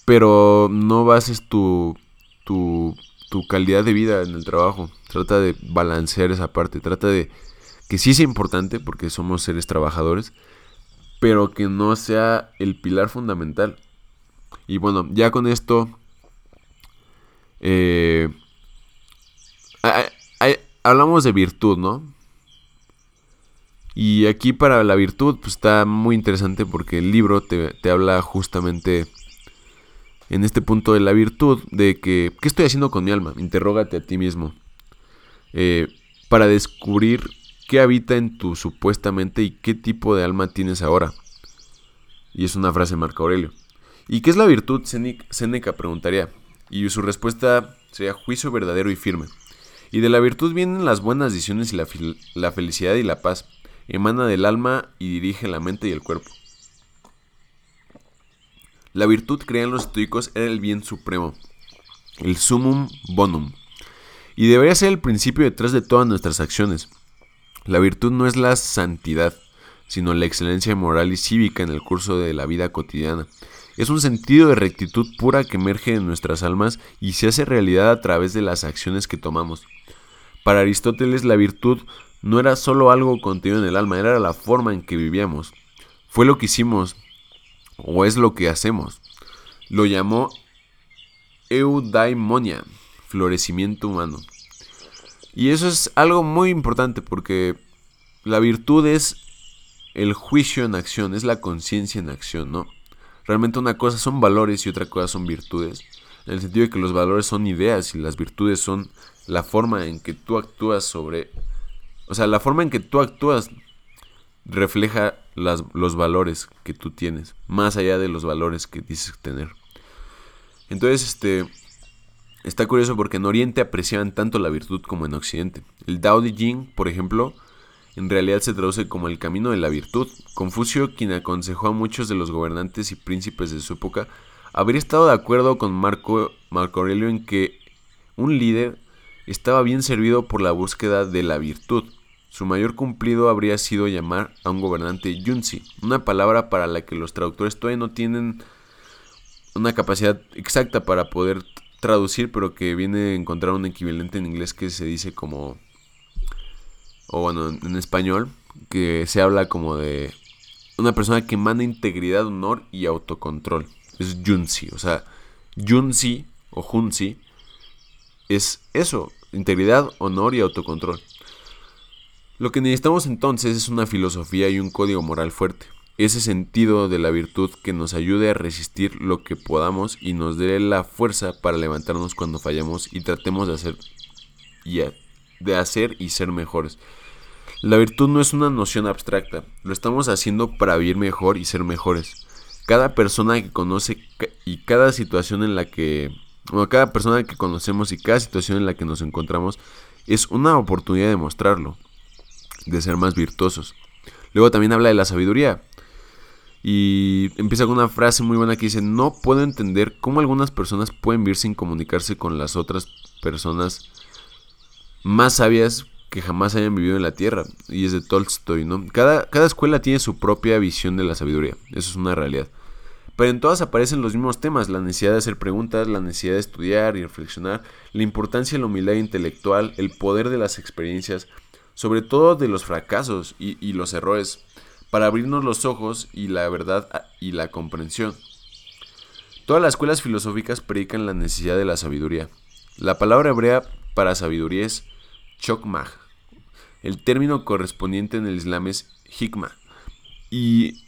Pero no bases tu, tu, tu calidad de vida en el trabajo. Trata de balancear esa parte. Trata de que sí sea importante porque somos seres trabajadores pero que no sea el pilar fundamental. Y bueno, ya con esto... Eh, hablamos de virtud, ¿no? Y aquí para la virtud pues está muy interesante porque el libro te, habla justamente en este punto de la virtud, de que, ¿qué estoy haciendo con mi alma? Interrógate a ti mismo. Eh, para descubrir qué habita en tu supuestamente y qué tipo de alma tienes ahora. Y es una frase de Marco Aurelio. ¿Y qué es la virtud? Séneca preguntaría. Y su respuesta sería juicio verdadero y firme. Y de la virtud vienen las buenas decisiones y la, la felicidad y la paz. Emana del alma y dirige la mente y el cuerpo. La virtud, creían los estoicos, era el bien supremo, el sumum bonum, y debería ser el principio detrás de todas nuestras acciones. La virtud no es la santidad, sino la excelencia moral y cívica en el curso de la vida cotidiana. Es un sentido de rectitud pura que emerge en nuestras almas y se hace realidad a través de las acciones que tomamos. Para Aristóteles la virtud no era solo algo contenido en el alma, era la forma en que vivíamos. Fue lo que hicimos, o es lo que hacemos. Lo llamó eudaimonia, florecimiento humano. Y eso es algo muy importante porque la virtud es el juicio en acción, es la conciencia en acción, ¿no? Realmente una cosa son valores y otra cosa son virtudes. En el sentido de que los valores son ideas y las virtudes son la forma en que tú actúas sobre... O sea, la forma en que tú actúas refleja los valores que tú tienes, más allá de los valores que dices tener. Entonces, este, está curioso porque en Oriente apreciaban tanto la virtud como en Occidente. El Dao de por ejemplo, en realidad se traduce como el camino de la virtud. Confucio, quien aconsejó a muchos de los gobernantes y príncipes de su época, habría estado de acuerdo con Marco, Marco Aurelio en que un líder estaba bien servido por la búsqueda de la virtud. Su mayor cumplido habría sido llamar a un gobernante yunzi, una palabra para la que los traductores todavía no tienen una capacidad exacta para poder traducir, pero que viene a encontrar un equivalente en inglés que se dice como o bueno, en español, que se habla como de una persona que manda integridad, honor y autocontrol. Es Junsi, o sea, Junsi o Junsi es eso, integridad, honor y autocontrol. Lo que necesitamos entonces es una filosofía y un código moral fuerte. Ese sentido de la virtud que nos ayude a resistir lo que podamos y nos dé la fuerza para levantarnos cuando fallamos y tratemos de hacer y de hacer y ser mejores. La virtud no es una noción abstracta, lo estamos haciendo para vivir mejor y ser mejores. Cada persona que conoce y cada situación en la que, bueno, cada persona que conocemos y cada situación en la que nos encontramos es una oportunidad de mostrarlo, de ser más virtuosos. Luego también habla de la sabiduría. Y empieza con una frase muy buena que dice, no puedo entender cómo algunas personas pueden vivir sin comunicarse con las otras personas más sabias que jamás hayan vivido en la Tierra. Y es de Tolstoy, ¿no? Cada, cada escuela tiene su propia visión de la sabiduría. Eso es una realidad. Pero en todas aparecen los mismos temas, la necesidad de hacer preguntas, la necesidad de estudiar y reflexionar, la importancia de la humildad intelectual, el poder de las experiencias, sobre todo de los fracasos y, los errores, para abrirnos los ojos y la verdad y la comprensión. Todas las escuelas filosóficas predican la necesidad de la sabiduría. La palabra hebrea para sabiduría es chokmah. El término correspondiente en el Islam es hikmah. Y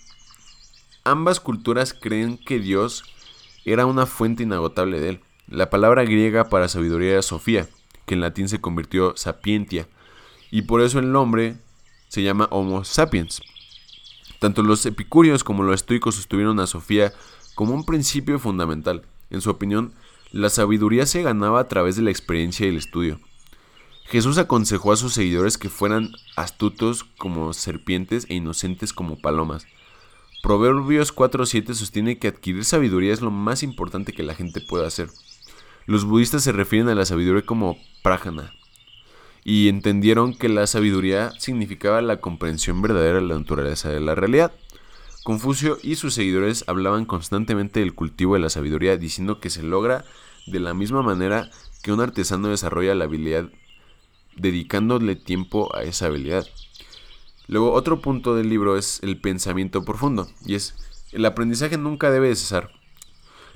ambas culturas creen que Dios era una fuente inagotable de él. La palabra griega para sabiduría era Sofía, que en latín se convirtió sapientia, y por eso el nombre se llama Homo sapiens. Tanto los epicúreos como los estoicos sostuvieron a Sofía como un principio fundamental. En su opinión, la sabiduría se ganaba a través de la experiencia y el estudio. Jesús aconsejó a sus seguidores que fueran astutos como serpientes e inocentes como palomas. Proverbios 4.7 sostiene que adquirir sabiduría es lo más importante que la gente puede hacer. Los budistas se refieren a la sabiduría como prajna y entendieron que la sabiduría significaba la comprensión verdadera de la naturaleza de la realidad. Confucio y sus seguidores hablaban constantemente del cultivo de la sabiduría, diciendo que se logra de la misma manera que un artesano desarrolla la habilidad dedicándole tiempo a esa habilidad. Luego, otro punto del libro es el pensamiento profundo, y es, el aprendizaje nunca debe cesar.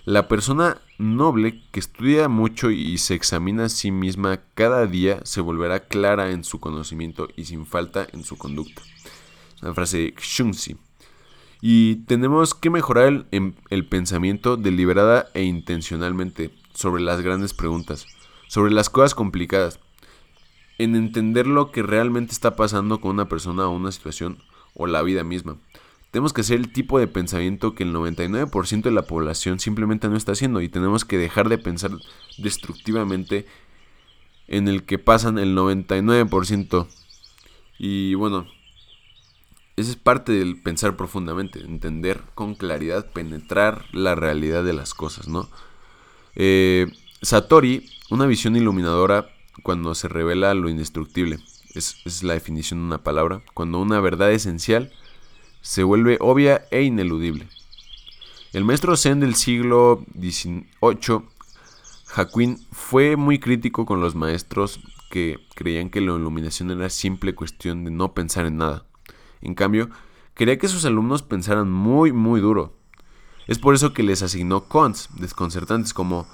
La persona noble que estudia mucho y se examina a sí misma cada día se volverá clara en su conocimiento y sin falta en su conducta. Una frase de Xunzi. Y tenemos que mejorar em, el pensamiento deliberada e intencionalmente sobre las grandes preguntas, sobre las cosas complicadas, en entender lo que realmente está pasando con una persona o una situación o la vida misma. Tenemos que hacer el tipo de pensamiento que el 99% de la población simplemente no está haciendo y tenemos que dejar de pensar destructivamente en el que pasan el 99%. Y bueno, esa es parte del pensar profundamente, entender con claridad, penetrar la realidad de las cosas, ¿no? Eh, Satori, una visión iluminadora cuando se revela lo indestructible. Es, es la definición de una palabra. Cuando una verdad esencial se vuelve obvia e ineludible. El maestro Zen del siglo XVIII, Hakuin, fue muy crítico con los maestros que creían que la iluminación era simple cuestión de no pensar en nada. En cambio, quería que sus alumnos pensaran muy, muy duro. Es por eso que les asignó cons desconcertantes como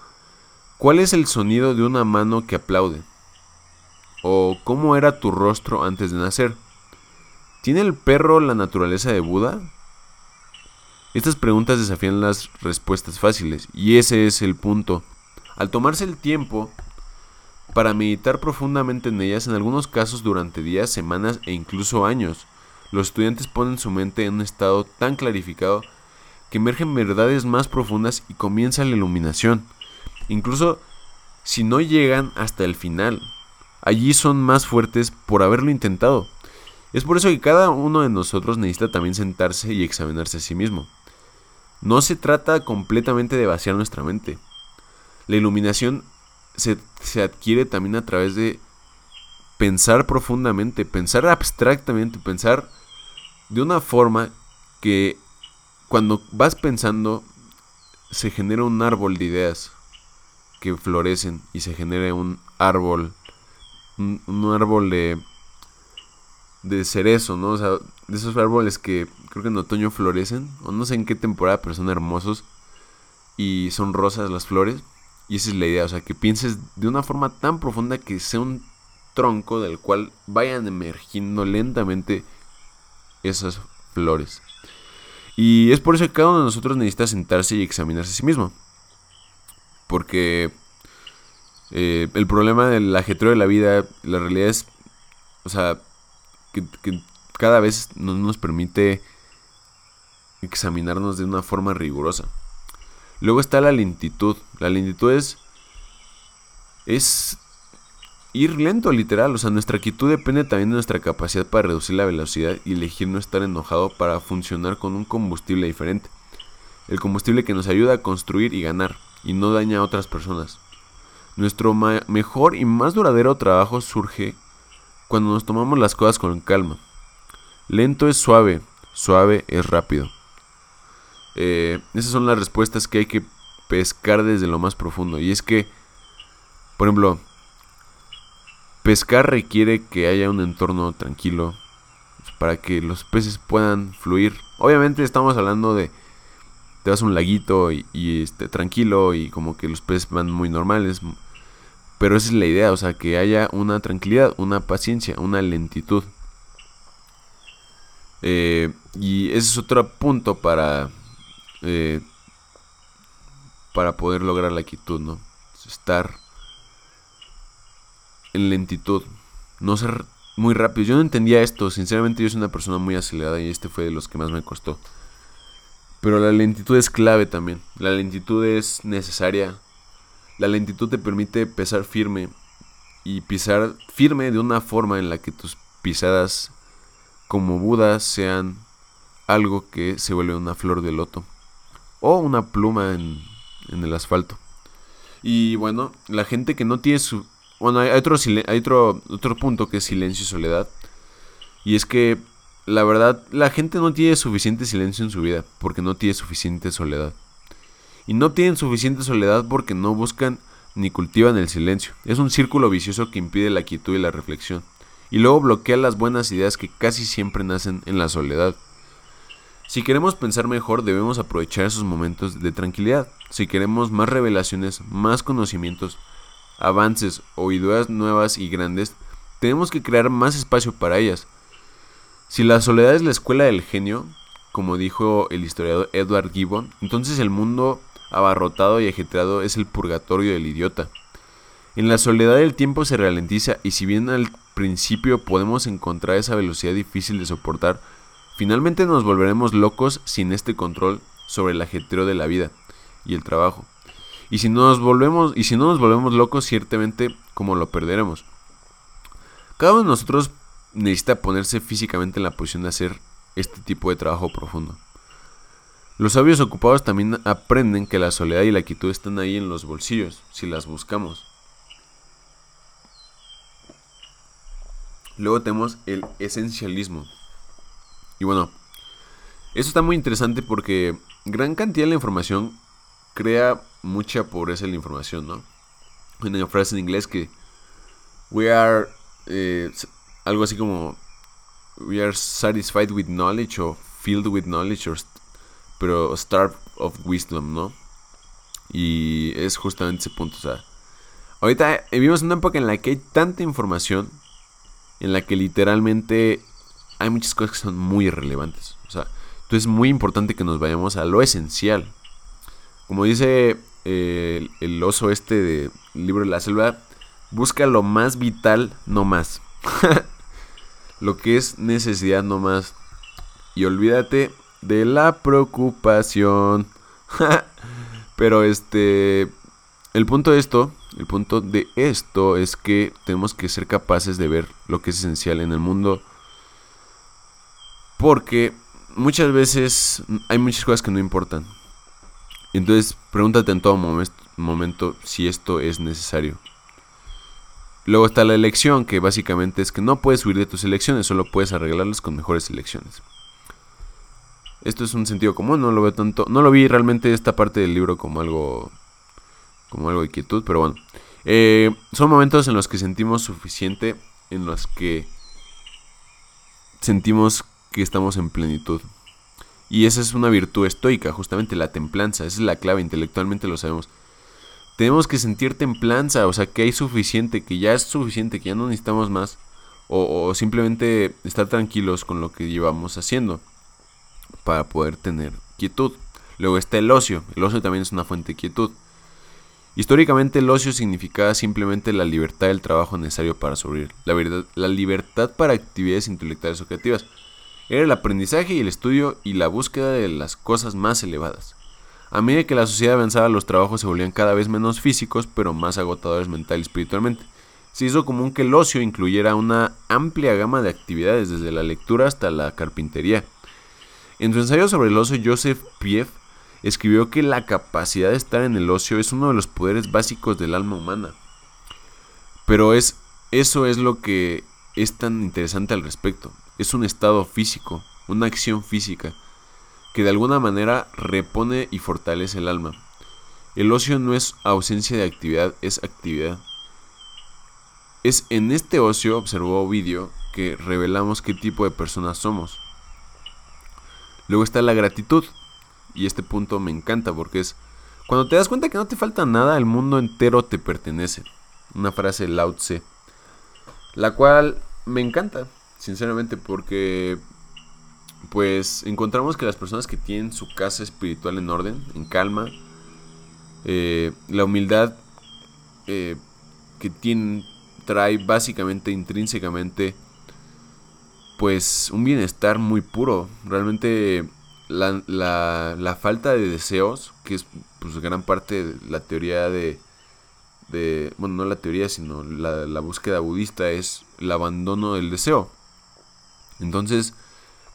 ¿Cuál es el sonido de una mano que aplaude? ¿O cómo era tu rostro antes de nacer? ¿Tiene el perro la naturaleza de Buda? Estas preguntas desafían las respuestas fáciles, y ese es el punto. Al tomarse el tiempo para meditar profundamente en ellas, en algunos casos durante días, semanas e incluso años, los estudiantes ponen su mente en un estado tan clarificado que emergen verdades más profundas y comienza la iluminación. Incluso si no llegan hasta el final, allí son más fuertes por haberlo intentado. Es por eso que cada uno de nosotros necesita también sentarse y examinarse a sí mismo. No se trata completamente de vaciar nuestra mente. La iluminación se, adquiere también a través de pensar profundamente, pensar abstractamente, pensar de una forma que cuando vas pensando se genera un árbol de ideas que florecen y se genera un árbol, un árbol de de cerezo, ¿no? O sea, de esos árboles que creo que en otoño florecen, o no sé en qué temporada, pero son hermosos y son rosas las flores. Y esa es la idea, o sea, que pienses de una forma tan profunda que sea un tronco del cual vayan emergiendo lentamente esas flores. Y es por eso que cada uno de nosotros necesita sentarse y examinarse a sí mismo. Porque eh, el problema del ajetreo de la vida, la realidad es, o sea, que, cada vez no nos permite examinarnos de una forma rigurosa. Luego está la lentitud. La lentitud es, es ir lento, literal. O sea, nuestra quietud depende también de nuestra capacidad para reducir la velocidad y elegir no estar enojado para funcionar con un combustible diferente. El combustible que nos ayuda a construir y ganar y no daña a otras personas. Nuestro mejor y más duradero trabajo surge cuando nos tomamos las cosas con calma. Lento es suave, suave es rápido. Eh, esas son las respuestas que hay que pescar desde lo más profundo. Y es que, por ejemplo, pescar requiere que haya un entorno tranquilo para que los peces puedan fluir. Obviamente estamos hablando de te vas a un laguito y, y este, tranquilo y como que los peces van muy normales, pero esa es la idea, o sea, que haya una tranquilidad, una paciencia, una lentitud. Eh, y ese es otro punto para, eh, para poder lograr la quietud, ¿no? Estar en lentitud, no ser muy rápido. Yo no entendía esto, sinceramente yo soy una persona muy acelerada y este fue de los que más me costó. Pero la lentitud es clave también. La lentitud es necesaria la lentitud te permite pisar firme y pisar firme de una forma en la que tus pisadas como Buda sean algo que se vuelve una flor de loto o una pluma en, el asfalto. Y bueno, la gente que no tiene su... Bueno, hay otro, hay otro, otro punto que es silencio y soledad. Y es que la verdad, la gente no tiene suficiente silencio en su vida porque no tiene suficiente soledad y no tienen suficiente soledad porque no buscan ni cultivan el silencio. Es un círculo vicioso que impide la quietud y la reflexión, y luego bloquea las buenas ideas que casi siempre nacen en la soledad. Si queremos pensar mejor, debemos aprovechar esos momentos de tranquilidad. Si queremos más revelaciones, más conocimientos, avances o ideas nuevas y grandes, tenemos que crear más espacio para ellas. Si la soledad es la escuela del genio, como dijo el historiador Edward Gibbon, entonces el mundo abarrotado y ajetreado es el purgatorio del idiota. En la soledad el tiempo se ralentiza y si bien al principio podemos encontrar esa velocidad difícil de soportar, Finalmente nos volveremos locos sin este control sobre el ajetreo de la vida y el trabajo. Y si nos volvemos y si no nos volvemos locos, ciertamente como lo perderemos. Cada uno de nosotros necesita ponerse físicamente en la posición de hacer este tipo de trabajo profundo. Los sabios ocupados también aprenden que la soledad y la quietud están ahí en los bolsillos, si las buscamos. Luego tenemos el esencialismo. Y bueno, eso está muy interesante porque gran cantidad de la información crea mucha pobreza en la información, ¿no? Hay una frase en inglés que we are eh, algo así como we are satisfied with knowledge o filled with knowledge pero starved of wisdom, ¿no? Y es justamente ese punto, o sea, ahorita vivimos en una época en la que hay tanta información en la que literalmente hay muchas cosas que son muy irrelevantes, o sea, entonces es muy importante que nos vayamos a lo esencial. Como dice eh, el, oso este del libro de la selva, busca lo más vital, no más. [LAUGHS] lo que es necesidad, no más. Y olvídate de la preocupación. [LAUGHS] Pero este, el punto de esto, el punto de esto es que tenemos que ser capaces de ver lo que es esencial en el mundo. Porque muchas veces hay muchas cosas que no importan. Entonces, pregúntate en todo momento si esto es necesario. Luego está la elección, que básicamente es que no puedes huir de tus elecciones, solo puedes arreglarlas con mejores elecciones. Esto es un sentido común, no lo veo tanto, no lo vi realmente esta parte del libro como algo como algo de quietud, pero bueno. Eh, son momentos en los que sentimos suficiente, en los que sentimos que estamos en plenitud. Y esa es una virtud estoica, justamente la templanza, esa es la clave, intelectualmente lo sabemos. Tenemos que sentir templanza, o sea, que hay suficiente, que ya es suficiente, que ya no necesitamos más, o, simplemente estar tranquilos con lo que llevamos haciendo para poder tener quietud. Luego está el ocio, el ocio también es una fuente de quietud. Históricamente el ocio significaba simplemente la libertad del trabajo necesario para sobrevivir, la, libertad para actividades intelectuales o creativas. Era el aprendizaje y el estudio y la búsqueda de las cosas más elevadas. A medida que la sociedad avanzaba, los trabajos se volvían cada vez menos físicos, pero más agotadores mental y espiritualmente. Se hizo común que el ocio incluyera una amplia gama de actividades, desde la lectura hasta la carpintería. En su ensayo sobre el ocio, Joseph Pief escribió que la capacidad de estar en el ocio es uno de los poderes básicos del alma humana. Pero es eso es lo que es tan interesante al respecto es un estado físico, una acción física, que de alguna manera repone y fortalece el alma. El ocio no es ausencia de actividad, es actividad. Es en este ocio, observó Ovidio, que revelamos qué tipo de personas somos. Luego está la gratitud, y este punto me encanta porque es cuando te das cuenta que no te falta nada, el mundo entero te pertenece. Una frase de Lao Tse, la cual me encanta sinceramente, porque pues encontramos que las personas que tienen su casa espiritual en orden, en calma, eh, la humildad eh, que tienen trae básicamente, intrínsecamente, pues un bienestar muy puro. Realmente la, la, falta de deseos, que es pues gran parte de la teoría de, de bueno, no la teoría, sino la, la búsqueda budista, es el abandono del deseo. Entonces,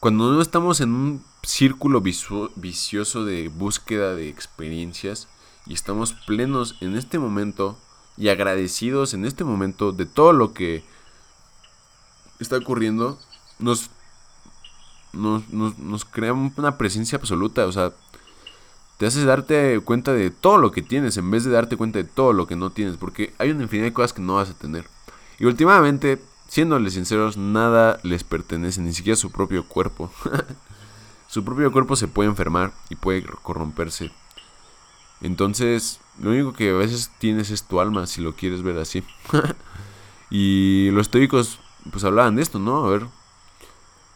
cuando no estamos en un círculo vicioso de búsqueda de experiencias y estamos plenos en este momento y agradecidos en este momento de todo lo que está ocurriendo, nos, nos, nos, crea una presencia absoluta. O sea, te haces darte cuenta de todo lo que tienes en vez de darte cuenta de todo lo que no tienes. Porque hay una infinidad de cosas que no vas a tener. Y últimamente Siéndoles sinceros, nada les pertenece, ni siquiera su propio cuerpo. [LAUGHS] su propio cuerpo se puede enfermar y puede corromperse. Entonces, lo único que a veces tienes es tu alma, si lo quieres ver así. [LAUGHS] y los estoicos, pues hablaban de esto, ¿no? A ver,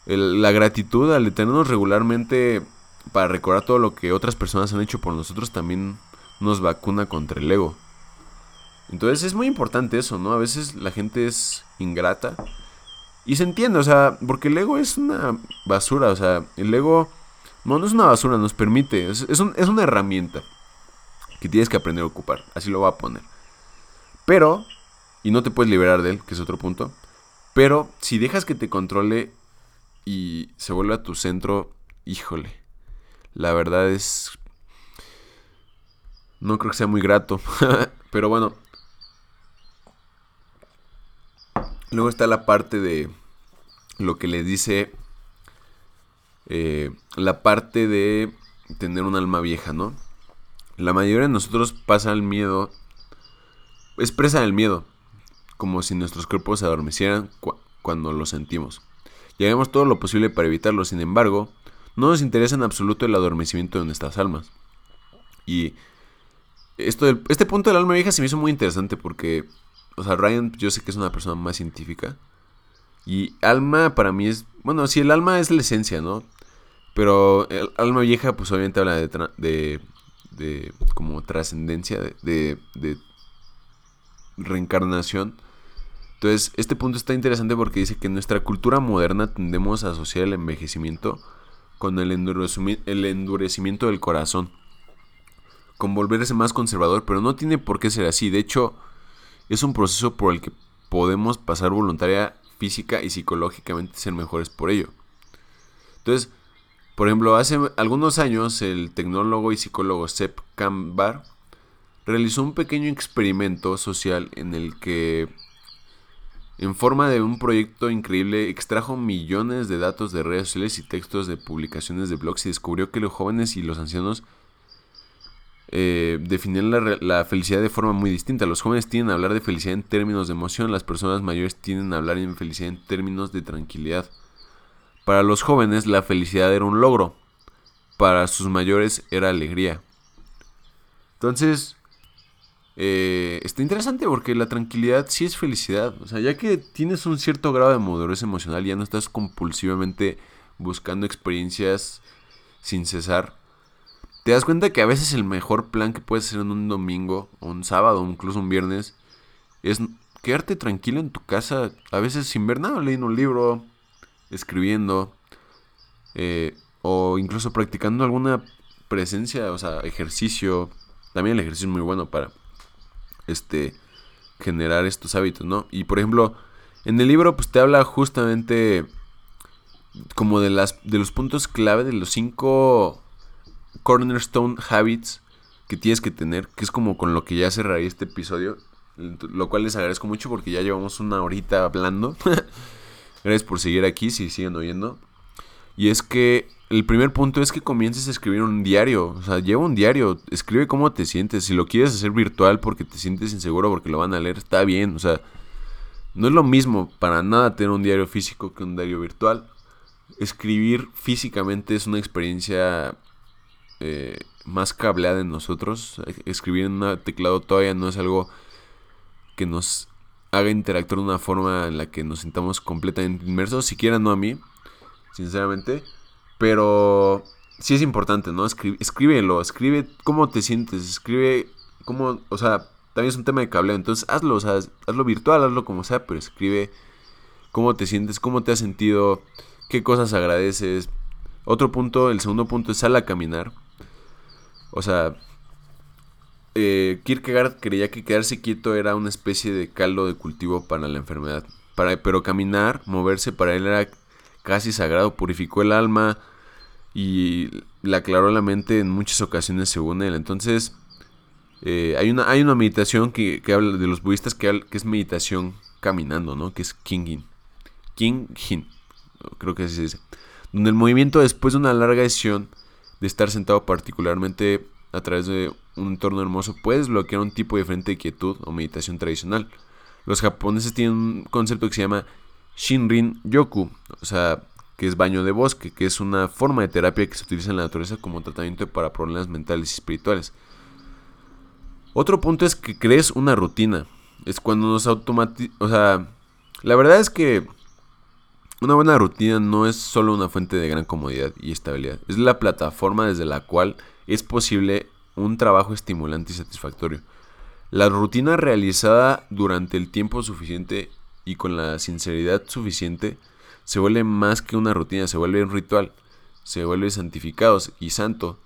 la gratitud al detenernos regularmente para recordar todo lo que otras personas han hecho por nosotros también nos vacuna contra el ego. Entonces es muy importante eso, ¿no? A veces la gente es ingrata Y se entiende, o sea, porque el ego es una basura, o sea, el ego no, es una basura, nos permite, es, es, es una herramienta que tienes que aprender a ocupar, así lo voy a poner. Pero, y no te puedes liberar de él, que es otro punto, pero si dejas que te controle y se vuelve a tu centro, híjole, la verdad es... No creo que sea muy grato, [LAUGHS] pero bueno. Luego está la parte de lo que les dice eh, la parte de tener un alma vieja, ¿no? La mayoría de nosotros pasa el miedo, expresa el miedo, como si nuestros cuerpos se adormecieran cuando lo sentimos. Y haremos todo lo posible para evitarlo, sin embargo, no nos interesa en absoluto el adormecimiento de nuestras almas. Y esto este punto del alma vieja se me hizo muy interesante porque, o sea, Ryan yo sé que es una persona más científica. Y alma para mí es, bueno, si el alma es la esencia, ¿no? Pero el alma vieja pues obviamente habla de, de, de como trascendencia, de, de reencarnación. Entonces, este punto está interesante porque dice que en nuestra cultura moderna tendemos a asociar el envejecimiento con el, endurecimiento del corazón, con volverse más conservador, pero no tiene por qué ser así. De hecho, es un proceso por el que podemos pasar voluntaria, física y psicológicamente ser mejores por ello. Entonces, por ejemplo, hace algunos años el tecnólogo y psicólogo Sepp Kambar realizó un pequeño experimento social en el que en forma de un proyecto increíble, extrajo millones de datos de redes sociales y textos de publicaciones de blogs y descubrió que los jóvenes y los ancianos eh, definían la, felicidad de forma muy distinta. Los jóvenes tienden a hablar de felicidad en términos de emoción, las personas mayores tienden a hablar en felicidad en términos de tranquilidad. Para los jóvenes la felicidad era un logro, para sus mayores era alegría. Entonces, eh, está interesante porque la tranquilidad sí es felicidad. O sea, ya que tienes un cierto grado de madurez emocional, ya no estás compulsivamente buscando experiencias sin cesar. Te das cuenta que a veces el mejor plan que puedes hacer en un domingo, o un sábado, o incluso un viernes, es quedarte tranquilo en tu casa, a veces sin ver nada, leyendo un libro, escribiendo, eh, o incluso practicando alguna presencia, o sea, ejercicio. También el ejercicio es muy bueno para este, generar estos hábitos, ¿no? Y por ejemplo, en el libro pues te habla justamente como de, las, de los puntos clave, de los cinco cornerstone habits que tienes que tener, que es como con lo que ya cerraré este episodio, lo cual les agradezco mucho porque ya llevamos una horita hablando. [LAUGHS] Gracias por seguir aquí, si siguen oyendo. Y es que el primer punto es que comiences a escribir un diario. O sea, lleva un diario. Escribe cómo te sientes. Si lo quieres hacer virtual porque te sientes inseguro porque lo van a leer, está bien. O sea, no es lo mismo para nada tener un diario físico que un diario virtual. Escribir físicamente es una experiencia eh, más cableada en nosotros. Escribir en un teclado todavía no es algo que nos haga interactuar de una forma en la que nos sintamos completamente inmersos. Siquiera no a mí, sinceramente. Pero sí es importante, ¿no? escríbelo, escribe cómo te sientes, escribe cómo, o sea, también es un tema de cableo, entonces hazlo, o sea, hazlo virtual, hazlo como sea, pero escribe cómo te sientes, cómo te has sentido, qué cosas agradeces. Otro punto, el segundo punto es sal a caminar. O sea, eh, Kierkegaard creía que quedarse quieto era una especie de caldo de cultivo para la enfermedad. Para, pero caminar, moverse para él era casi sagrado, purificó el alma y le aclaró la mente en muchas ocasiones según él. Entonces, eh, hay, una, hay una meditación que, habla de los budistas que, que, es meditación caminando, ¿no? Que es Kingin. Kingin, creo que así se dice. Donde el movimiento después de una larga sesión de estar sentado particularmente a través de un entorno hermoso puede desbloquear un tipo diferente de quietud o meditación tradicional. Los japoneses tienen un concepto que se llama Shinrin Yoku, o sea, que es baño de bosque, que es una forma de terapia que se utiliza en la naturaleza como tratamiento para problemas mentales y espirituales. Otro punto es que crees una rutina. Es cuando nos automatizamos. O sea, la verdad es que una buena rutina no es solo una fuente de gran comodidad y estabilidad. Es la plataforma desde la cual es posible un trabajo estimulante y satisfactorio. La rutina realizada durante el tiempo suficiente y con la sinceridad suficiente, se vuelve más que una rutina, se vuelve un ritual, se vuelve santificado y santo.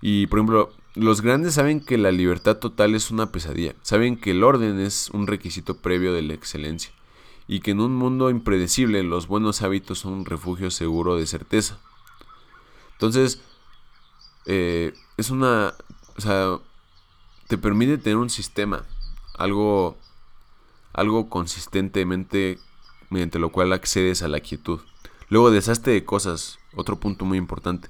Y por ejemplo, los grandes saben que la libertad total es una pesadilla, saben que el orden es un requisito previo de la excelencia y que en un mundo impredecible los buenos hábitos son un refugio seguro de certeza. Entonces, eh, es una, o sea, te permite tener un sistema, algo, algo consistentemente mediante lo cual accedes a la quietud. Luego deshazte de cosas, otro punto muy importante.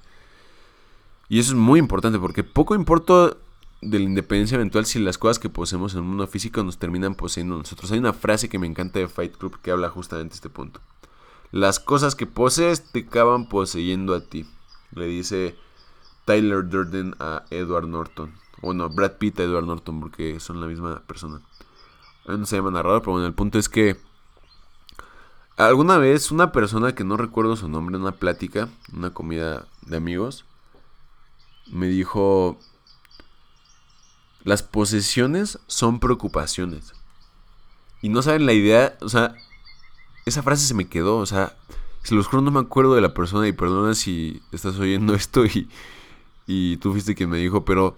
Y eso es muy importante porque poco importa de la independencia eventual si las cosas que poseemos en el mundo físico nos terminan poseyendo nosotros. Hay una frase que me encanta de Fight Club que habla justamente de este punto. Las cosas que posees te acaban poseyendo a ti. Le dice Tyler Durden a Edward Norton. O no, Brad Pitt a Edward Norton porque son la misma persona. No se llama narrador, pero bueno, el punto es que alguna vez una persona que no recuerdo su nombre en una plática, una comida de amigos, me dijo, las posesiones son preocupaciones. Y no saben la idea, o sea, esa frase se me quedó, o sea, se los juro no me acuerdo de la persona y perdona si estás oyendo [LAUGHS] esto y, y tú fuiste quien me dijo, pero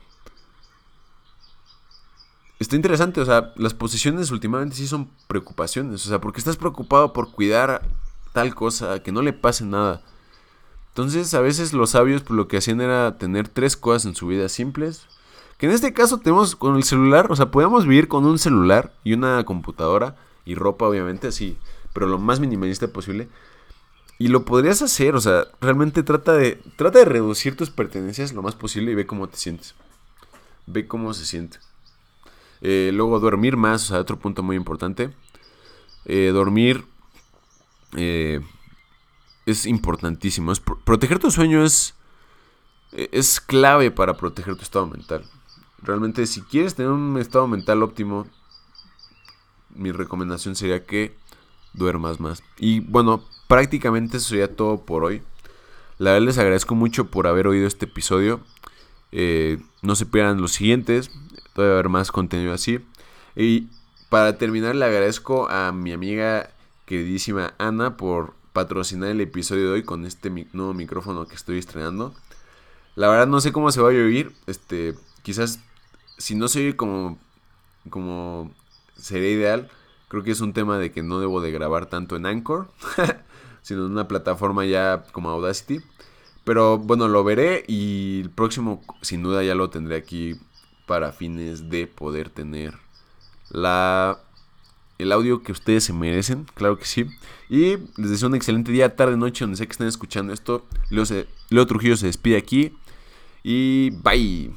está interesante, o sea, las posesiones últimamente sí son preocupaciones, o sea, porque estás preocupado por cuidar tal cosa, que no le pase nada. Entonces, a veces los sabios pues, lo que hacían era tener tres cosas en su vida simples, que en este caso tenemos con el celular, o sea, podemos vivir con un celular y una computadora y ropa, obviamente, así, pero lo más minimalista posible. Y lo podrías hacer, o sea, realmente trata de, trata de reducir tus pertenencias lo más posible y ve cómo te sientes. Ve cómo se siente. Eh, luego dormir más, o sea, otro punto muy importante. Eh, dormir eh, es importantísimo. proteger tu sueño es, es clave para proteger tu estado mental. Realmente si quieres tener un estado mental óptimo, mi recomendación sería que duermas más. Y bueno, prácticamente eso sería todo por hoy. La verdad les agradezco mucho por haber oído este episodio. no se pierdan los siguientes. Debe haber más contenido así. Y para terminar, le agradezco a mi amiga queridísima Ana por patrocinar el episodio de hoy con este nuevo micrófono que estoy estrenando. La verdad no sé cómo se va a oír. Este, quizás si no se oye como, como sería ideal, creo que es un tema de que no debo de grabar tanto en Anchor, [LAUGHS] sino en una plataforma ya como Audacity. Pero bueno, lo veré y el próximo sin duda ya lo tendré aquí para fines de poder tener la el audio que ustedes se merecen, claro que sí. Y les deseo un excelente día, tarde, noche, donde sé que estén escuchando esto. Leo, Leo Trujillo se despide aquí. Y bye.